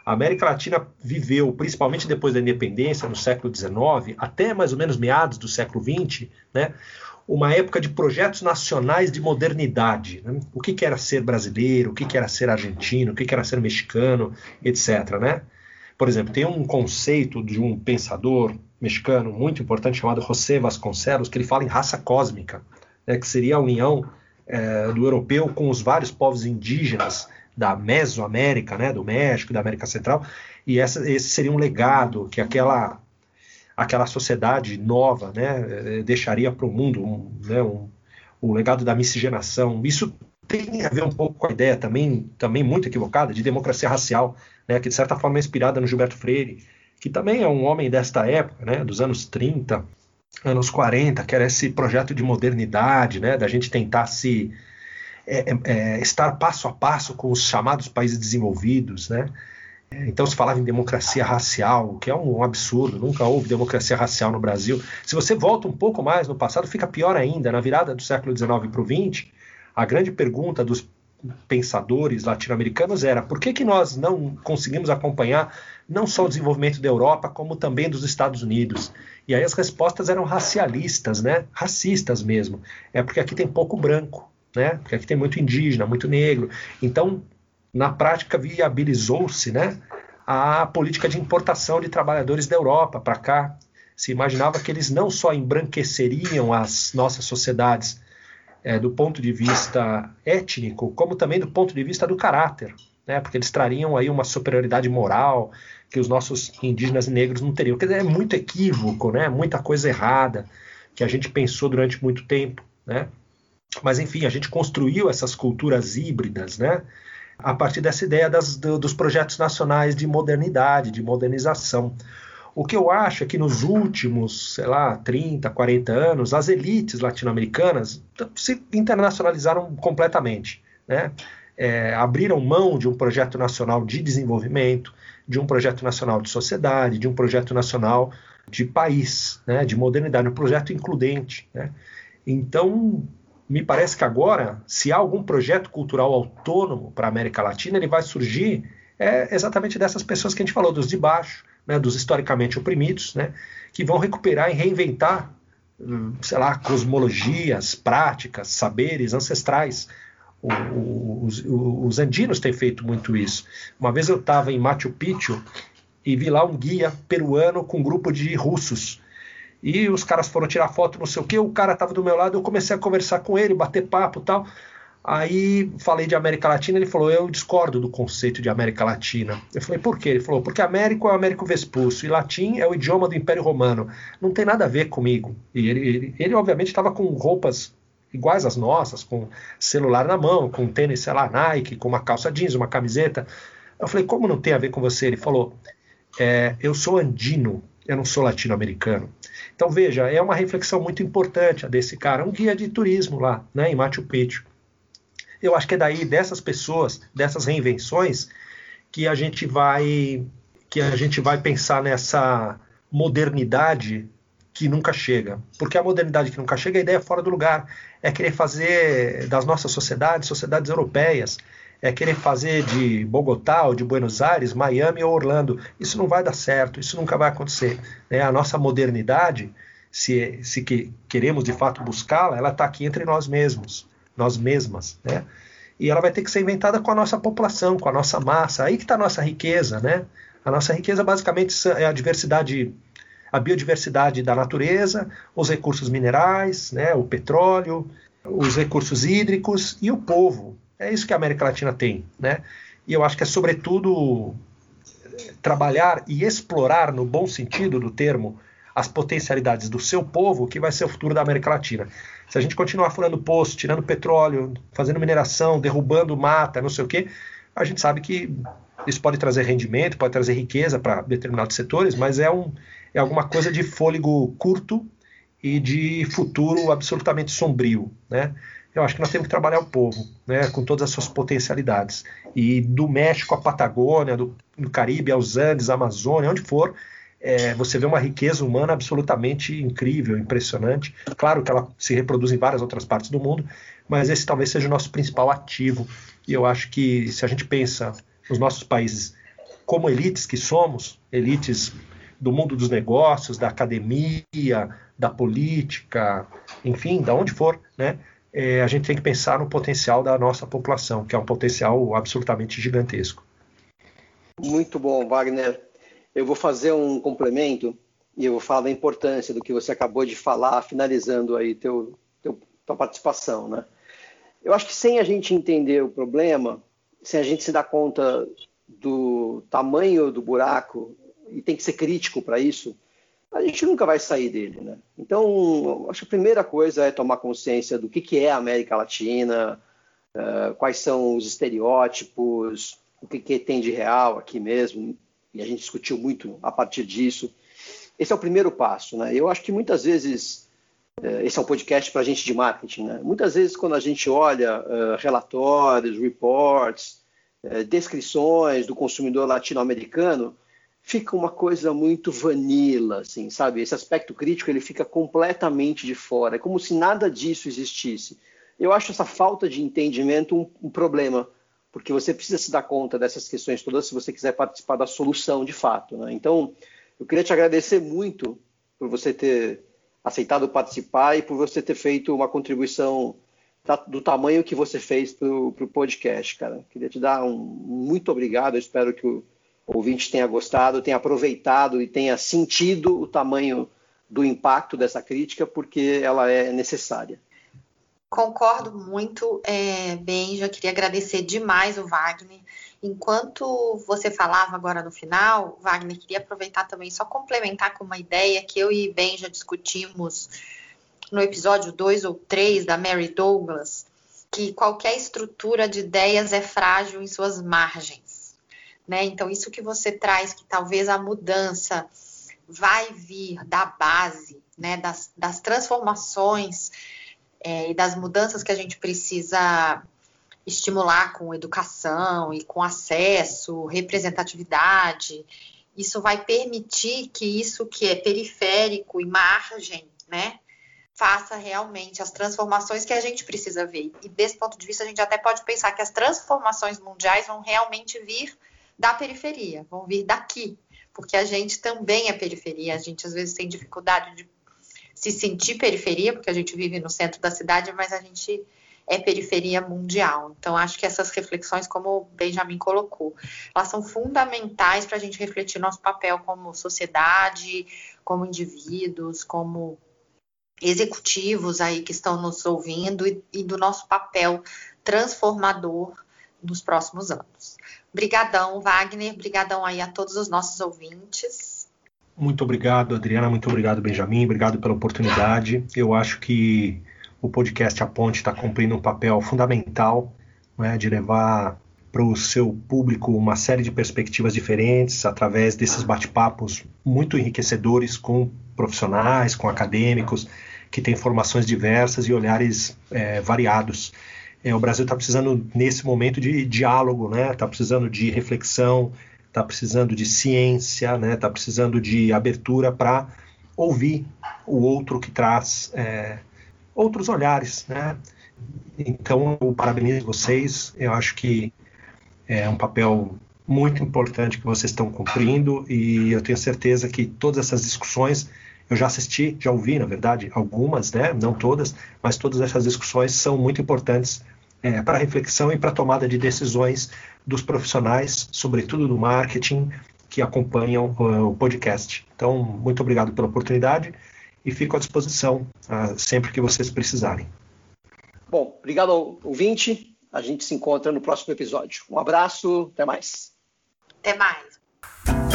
A América Latina viveu, principalmente depois da independência, no século XIX, até mais ou menos meados do século XX, né, uma época de projetos nacionais de modernidade. Né? O que, que, era ser brasileiro, o que, que era ser argentino, o que, que, era ser mexicano, etc. Né? Por exemplo, tem um conceito de um pensador mexicano muito importante chamado José Vasconcelos, que ele fala em raça cósmica, né, que seria a união é, do europeu com os vários povos indígenas da Mesoamérica, né, do México, da América Central, e essa, esse seria um legado que aquela aquela sociedade nova, né, eh, deixaria para o mundo, um, né, um, o legado da miscigenação. Isso tem a ver um pouco com a ideia também, também muito equivocada de democracia racial, né, que de certa forma é inspirada no Gilberto Freire, que também é um homem desta época, né, dos anos 30, anos 40, que era esse projeto de modernidade, né, da gente tentar se é, é, estar passo a passo com os chamados países desenvolvidos, né? Então se falava em democracia racial, que é um absurdo, nunca houve democracia racial no Brasil. Se você volta um pouco mais no passado, fica pior ainda. Na virada do século XIX para o XX, a grande pergunta dos pensadores latino-americanos era por que, que nós não conseguimos acompanhar não só o desenvolvimento da Europa, como também dos Estados Unidos? E aí as respostas eram racialistas, né? racistas mesmo. É porque aqui tem pouco branco né? Porque aqui tem muito indígena, muito negro. Então, na prática, viabilizou-se, né? A política de importação de trabalhadores da Europa para cá. Se imaginava que eles não só embranqueceriam as nossas sociedades é, do ponto de vista étnico, como também do ponto de vista do caráter, né? Porque eles trariam aí uma superioridade moral que os nossos indígenas e negros não teriam. Quer dizer, é muito equívoco, né? Muita coisa errada que a gente pensou durante muito tempo, né? Mas, enfim, a gente construiu essas culturas híbridas, né? A partir dessa ideia das, do, dos projetos nacionais de modernidade, de modernização. O que eu acho é que nos últimos, sei lá, 30, 40 anos, as elites latino-americanas se internacionalizaram completamente, né? É, abriram mão de um projeto nacional de desenvolvimento, de um projeto nacional de sociedade, de um projeto nacional de país, né? de modernidade, um projeto includente. Né? Então, me parece que agora, se há algum projeto cultural autônomo para a América Latina, ele vai surgir é, exatamente dessas pessoas que a gente falou, dos de baixo, né, dos historicamente oprimidos, né, que vão recuperar e reinventar, hum, sei lá, cosmologias, práticas, saberes ancestrais. O, o, os, os, andinos têm feito muito isso. Uma vez eu estava em Machu Picchu e vi lá um guia peruano com um grupo de russos e os caras foram tirar foto, não sei o que, o cara estava do meu lado, eu comecei a conversar com ele, bater papo tal. Aí falei de América Latina, ele falou: Eu discordo do conceito de América Latina. Eu falei: Por quê? Ele falou: Porque Américo é o Américo Vespúcio e latim é o idioma do Império Romano. Não tem nada a ver comigo. E ele, ele, ele obviamente, estava com roupas iguais às nossas, com celular na mão, com tênis, sei lá, Nike, com uma calça jeans, uma camiseta. Eu falei: Como não tem a ver com você? Ele falou: é, Eu sou andino, eu não sou latino-americano. Então veja, é uma reflexão muito importante a desse cara, um guia de turismo lá, né, em Machu Picchu. Eu acho que é daí dessas pessoas, dessas reinvenções, que a gente vai que a gente vai pensar nessa modernidade que nunca chega. Porque a modernidade que nunca chega, a ideia é fora do lugar. É querer fazer das nossas sociedades, sociedades europeias, é querer fazer de Bogotá ou de Buenos Aires, Miami ou Orlando. Isso não vai dar certo, isso nunca vai acontecer. Né? A nossa modernidade, se, se que, queremos de fato buscá-la, ela está aqui entre nós mesmos, nós mesmas. Né? E ela vai ter que ser inventada com a nossa população, com a nossa massa. Aí que está a nossa riqueza. Né? A nossa riqueza basicamente é a diversidade a biodiversidade da natureza, os recursos minerais, né, o petróleo, os recursos hídricos e o povo. É isso que a América Latina tem, né? E eu acho que é sobretudo trabalhar e explorar no bom sentido do termo as potencialidades do seu povo que vai ser o futuro da América Latina. Se a gente continuar furando poço, tirando petróleo, fazendo mineração, derrubando mata, não sei o quê, a gente sabe que isso pode trazer rendimento, pode trazer riqueza para determinados setores, mas é, um, é alguma coisa de fôlego curto e de futuro absolutamente sombrio, né? Eu acho que nós temos que trabalhar o povo, né, com todas as suas potencialidades. E do México à Patagônia, do, do Caribe aos Andes, à Amazônia, onde for, é, você vê uma riqueza humana absolutamente incrível, impressionante. Claro que ela se reproduz em várias outras partes do mundo, mas esse talvez seja o nosso principal ativo. E eu acho que se a gente pensa nos nossos países como elites que somos, elites do mundo dos negócios, da academia, da política, enfim, da onde for, né? É, a gente tem que pensar no potencial da nossa população, que é um potencial absolutamente gigantesco. Muito bom, Wagner. Eu vou fazer um complemento e eu vou falar da importância do que você acabou de falar, finalizando aí teu, teu, tua participação, né? Eu acho que sem a gente entender o problema, sem a gente se dar conta do tamanho do buraco, e tem que ser crítico para isso, a gente nunca vai sair dele, né? Então, acho que a primeira coisa é tomar consciência do que, que é a América Latina, uh, quais são os estereótipos, o que, que tem de real aqui mesmo, e a gente discutiu muito a partir disso. Esse é o primeiro passo, né? Eu acho que muitas vezes, uh, esse é um podcast para a gente de marketing, né? Muitas vezes, quando a gente olha uh, relatórios, reports, descrições do consumidor latino-americano, fica uma coisa muito vanilla, assim, sabe? Esse aspecto crítico ele fica completamente de fora, é como se nada disso existisse. Eu acho essa falta de entendimento um, um problema, porque você precisa se dar conta dessas questões todas se você quiser participar da solução de fato. Né? Então, eu queria te agradecer muito por você ter aceitado participar e por você ter feito uma contribuição do tamanho que você fez para o podcast, cara. Queria te dar um muito obrigado. Eu espero que o o ouvinte tenha gostado, tenha aproveitado e tenha sentido o tamanho do impacto dessa crítica, porque ela é necessária. Concordo muito, é, bem, já queria agradecer demais o Wagner. Enquanto você falava agora no final, Wagner, queria aproveitar também, só complementar com uma ideia que eu e Ben já discutimos no episódio 2 ou 3 da Mary Douglas, que qualquer estrutura de ideias é frágil em suas margens né? Então, isso que você traz, que talvez a mudança vai vir da base, né? Das, das transformações é, e das mudanças que a gente precisa estimular com educação e com acesso, representatividade. Isso vai permitir que isso que é periférico e margem, né? faça realmente as transformações que a gente precisa ver. E desse ponto de vista, a gente até pode pensar que as transformações mundiais vão realmente vir da periferia, vão vir daqui, porque a gente também é periferia, a gente às vezes tem dificuldade de se sentir periferia, porque a gente vive no centro da cidade, mas a gente é periferia mundial. Então, acho que essas reflexões, como o Benjamin colocou, elas são fundamentais para a gente refletir nosso papel como sociedade, como indivíduos, como executivos aí que estão nos ouvindo e, e do nosso papel transformador nos próximos anos. Obrigadão, Wagner. Obrigadão aí a todos os nossos ouvintes. Muito obrigado, Adriana. Muito obrigado, Benjamin. Obrigado pela oportunidade. Eu acho que o podcast A Ponte está cumprindo um papel fundamental né, de levar para o seu público uma série de perspectivas diferentes através desses bate-papos muito enriquecedores com profissionais, com acadêmicos que têm formações diversas e olhares é, variados. É, o Brasil está precisando, nesse momento, de diálogo, né? Está precisando de reflexão, está precisando de ciência, né? Está precisando de abertura para ouvir o outro que traz é, outros olhares, né? Então, eu parabenizo vocês. Eu acho que é um papel muito importante que vocês estão cumprindo e eu tenho certeza que todas essas discussões eu já assisti, já ouvi, na verdade, algumas, né? Não todas, mas todas essas discussões são muito importantes é, para reflexão e para tomada de decisões dos profissionais, sobretudo do marketing, que acompanham uh, o podcast. Então, muito obrigado pela oportunidade e fico à disposição uh, sempre que vocês precisarem. Bom, obrigado ao ouvinte. A gente se encontra no próximo episódio. Um abraço, até mais. Até mais.